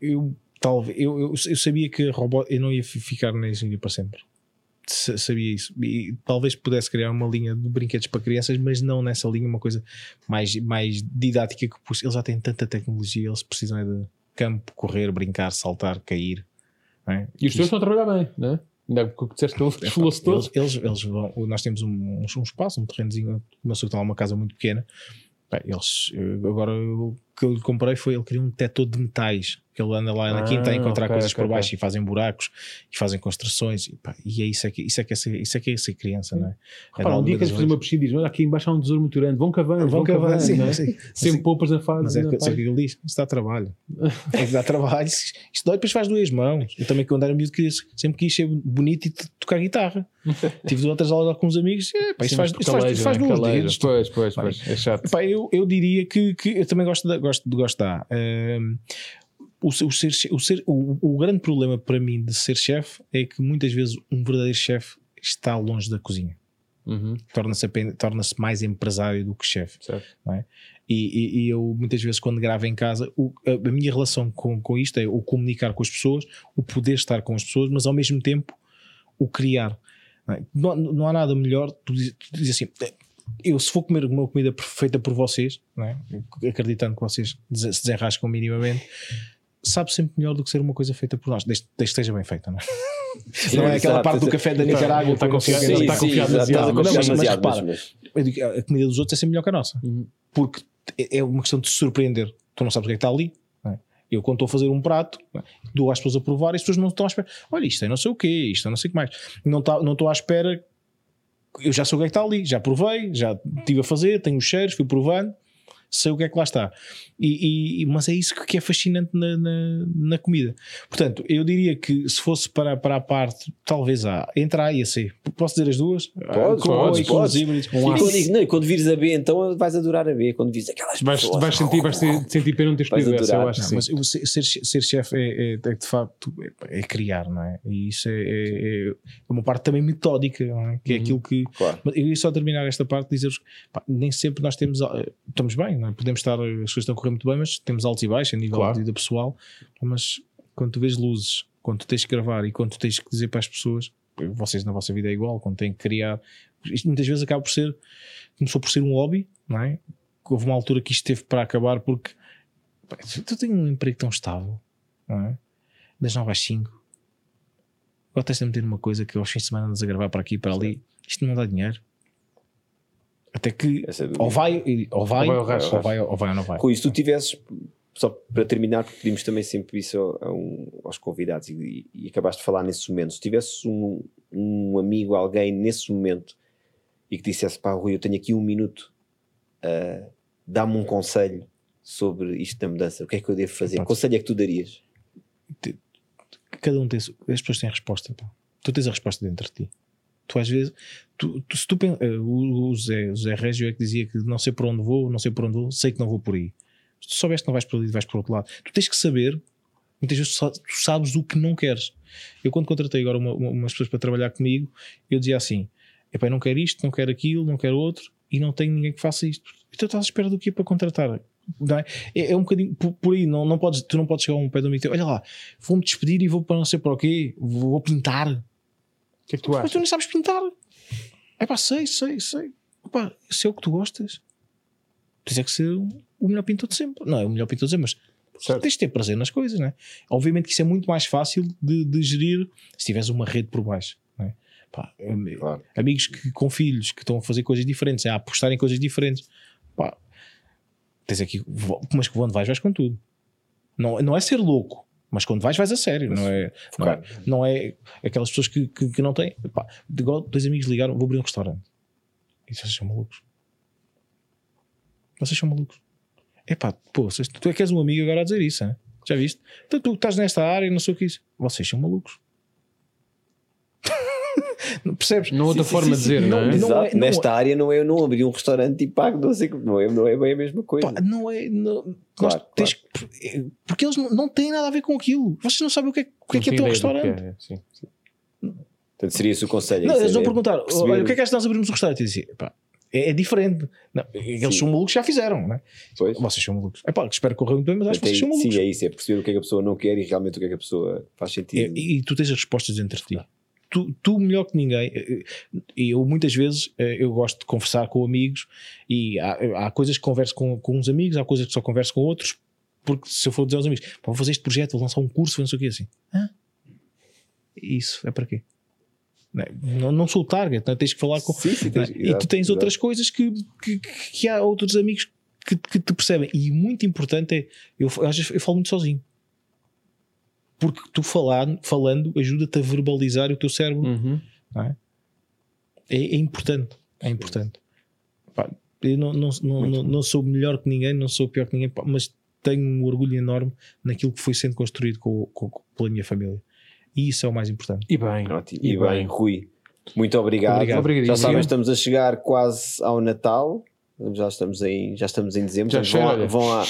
Eu, talvez, eu, eu, eu sabia que robô, eu não ia fi- ficar na engenharia para sempre. Sa- Sabia isso. E talvez pudesse criar uma linha de brinquedos para crianças, mas não nessa linha, uma coisa mais, mais didática que eles já têm tanta tecnologia, eles precisam é de campo, correr, brincar, saltar, cair. é? E os teus estão a trabalhar bem, não é? Ainda que o que disseste, ele *laughs* todo. Eles, eles, vão, nós temos um, um, um espaço, um terrenozinho, começou a estar uma casa muito pequena. Pá, eles, agora o que eu lhe comprei foi ele queria um tetor de metais. Que ele anda lá na Ah, quinta a encontrar ok, coisas ok, por baixo ok. e fazem buracos e fazem construções. E, pá, e é isso, é que, isso, é que é ser, isso é que é ser criança, não é? É Repara, um dia que fazem uma pesquisa e dizem: olha, aqui embaixo há um tesouro muito grande, vão cavando, vão, cavando, sim, é? sim. Sempre poupas na fase. Mas é, na que- o fase. que ele diz? Isso dá trabalho. *laughs* É que dá trabalho. Isto dói, depois faz duas mãos. Eu também, quando era miúdo, queria, sempre quis ser bonito e tocar guitarra. *laughs* Tive outras aulas com uns amigos. É, pá, isto faz, isto faz, isto faz não é? duas dedos. Pois, pois, pois. É chato. Eu, eu diria que, que eu também gosto de, gosto de gostar. O, o, ser, o, ser, o, o grande problema para mim de ser chefe é que muitas vezes um verdadeiro chefe está longe da cozinha. Uhum, Torna-se torna-se mais empresário do que chefe. certo. E, e- e eu muitas vezes quando gravo em casa, o- a, a minha relação com, com isto é o comunicar com as pessoas, o poder estar com as pessoas, mas ao mesmo tempo o criar. Não, é? Não há- não há nada melhor tu diz, tu dizes assim. Eu, se for comer uma comida feita por vocês, é? acreditando que vocês se desenrascam minimamente, sabe sempre melhor do que ser uma coisa feita por nós, desde, desde que esteja bem feita, não é? *laughs* não é aquela exato. parte do café da Nicarágua. está confiado, está confiado demasiado. Não, mas- mas repara, mas- Eu digo, a comida dos outros é sempre melhor que a nossa. Uhum. Porque é é uma questão de se surpreender. Tu não sabes o que é que está ali. é? Eu, quando estou a fazer um prato, é? dou às pessoas a provar e as pessoas não estão à espera. Olha, isto é não sei o quê, isto é não sei o que mais. Não, tá, não estou à espera. Eu já sei o que é que está ali, já provei, já estive a fazer, tenho os cheiros, fui provando. Sei o que é que lá está. E, e- mas é isso que é fascinante na, na, na comida. Portanto, eu diria que se fosse para, para a parte, talvez A, entre A e a C. Posso dizer as duas? Podes, Com- podes, e com podes. híbridos. E quando, digo, não, quando vires a B, então vais adorar a B. Quando vires aquelas Vais, pessoas. vais sentir, vais ter- sentir pena não teres Vais escolhido essa, eu acho que Não, sim. mas ser, ser, chefe é, é, é de facto é, é criar, não é? E isso é, é, é uma parte também metódica, não é? que é Uhum. aquilo que. Claro. Mas eu ia só terminar esta parte de dizer-vos: pá, nem sempre nós temos. ah, Estamos bem, não é? podemos estar. As coisas estão a correr muito bem, mas temos altos e baixos a nível Claro. de vida pessoal. Mas quando tu vês luzes, quando tu tens que gravar e quando tu tens que dizer para as pessoas, vocês na vossa vida é igual, quando têm que criar. Isto muitas vezes acaba por ser. Começou por ser um hobby, não é? Houve uma altura que isto teve para acabar porque Tu tens um emprego tão estável, não é? Das 9 às 5. Agora tens de meter uma coisa que aos fins de semana andas a gravar para aqui e para ali. Isto não dá dinheiro. Até que é ou vai, ou vai, Ou vai ou vai, ou vai ou não vai. Rui, se tu tivesses, só para terminar, porque pedimos também sempre isso a- um- aos convidados e, e acabaste de falar nesse momento, se tivesses um, um amigo, alguém nesse momento e que dissesse, pá Rui, eu tenho aqui um minuto, ah, dá-me um conselho sobre isto da mudança, o que é que eu devo fazer? Que conselho é que tu darias? Cada um tem. As pessoas têm a resposta. pá. Tu tens a resposta dentro de ti. Tu às vezes. Tu, tu- se tu, eh, o, Zé, o Zé Régio é que dizia que não sei por onde vou, não sei por onde vou, sei que não vou por aí. Se tu soubeste que não vais por ali, vais por outro lado. Tu tens que saber. Muitas vezes tu sa- tu sabes o que não queres. Eu, quando contratei agora uma- uma- umas pessoas para trabalhar comigo, eu dizia assim: eu não quero isto, não quero aquilo, não quero outro, e não tenho ninguém que faça isto. Então estás à espera do que para contratar? É? É, é um bocadinho por, por aí, não, não podes, tu não podes chegar a um pé do amigo teu, olha lá, vou-me despedir e vou para não sei para o quê, vou pintar. Que é que tu Mas tu achas? nem sabes pintar. É pá, sei, sei, sei. Opa, se é o que tu gostas, tens é que ser o melhor pintor de sempre. Não é o melhor pintor de sempre, mas Certo. tens de ter prazer nas coisas, né? Obviamente que isso é muito mais fácil de, de gerir se tiveres uma rede por baixo. Pá, am- Claro. Amigos que, com filhos que estão a fazer coisas diferentes, a apostar em coisas diferentes. Pá, tens aqui, mas que onde vais, vais com tudo. Não, não é ser louco, mas quando vais, vais a sério. Não é, não é, não é aquelas pessoas que, que, que não têm. Pá, igual, dois amigos ligaram, vou abrir um restaurante. E vocês são malucos. Vocês são malucos. Epá, pô, vocês, tu é que és um amigo agora a dizer isso, hein? já viste? Então tu estás nesta área e não sei o que isso. Vocês são malucos. *laughs* Não Percebes? Não outra Sim, forma sim, de dizer, sim, não é? não- Exato. não Nesta área não é eu não abri um restaurante e pago, não sei como, não é, não é bem a mesma coisa. Pá, não é. Não, Claro, nós tens que- porque eles não, não têm nada a ver com aquilo. Vocês não sabem o que é, o que, é, que é Não do restaurante. é, sim, sim. Portanto, seria esse o conselho. Não, isso eles é vão perguntar: perceber- olha, o que é que nós abrirmos um restaurante? E dizia, pá, é, é diferente. Não, eles Sim. são malucos, já fizeram, não é? Pois. Vocês são malucos. É pá, espero que corra muito bem, mas acho que vocês são é- malucos. sim, é isso, é perceber o que é que a pessoa não quer e realmente o que é que a pessoa faz É, sentido. e, e tu tens as respostas dentro de ti. Tu, tu melhor que ninguém, eh, e eu muitas vezes eh, eu gosto de conversar com amigos e há, há coisas que converso com, com uns amigos, há coisas que só converso com outros, porque se eu for dizer aos amigos, "Pá, vou fazer este projeto, vou lançar um curso, vou não sei o quê assim. Hã? Isso é para quê? Não, é? não, não sou o target, não é? tens que falar com. Sim, sim, é? tens- e tu tens exato. outras coisas que, que, que há outros amigos que, que te percebem. E muito importante é, eu, às vezes eu falo muito sozinho. Porque tu falar, falando ajuda-te a verbalizar o teu cérebro. Uhum. é? É, é importante. É importante. Pá, eu não, não, não, não, não sou melhor que ninguém, não sou pior que ninguém, pá, mas tenho um orgulho enorme naquilo que foi sendo construído com, com- pela minha família. E isso é o mais importante. E bem. Ótimo. E E, bem, bem. Rui, muito obrigado. Obrigado. Já sabem, estamos a chegar quase ao Natal. Já estamos em, já estamos em dezembro. Já vão, à, vão, à,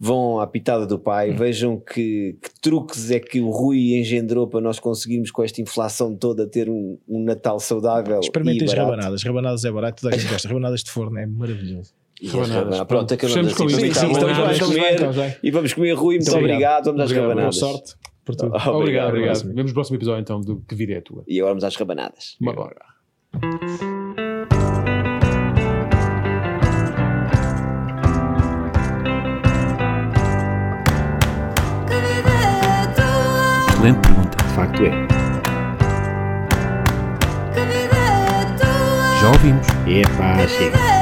vão à pitada do pai. Hum. Vejam que, que truques é que o Rui engendrou para nós conseguirmos, com esta inflação toda, ter um, um Natal saudável. Experimentem as rabanadas. Rabanadas é barato, toda a gente gosta. Rabanadas de forno é maravilhoso. E as Rabanadas. rabanadas. Pronto, acabamos assim. Sim, sim, vamos estamos comer. E vamos comer, Rui. Muito obrigado. Vamos às Obrigado. Boa rabanadas. sorte por tudo. Obrigado, Obrigado, obrigado. Vemos no próximo episódio então do Que Vida é a Tua. E agora vamos às rabanadas. Uma hora. Excelente pergunta. De facto é. Já ouvimos. Epá, chega.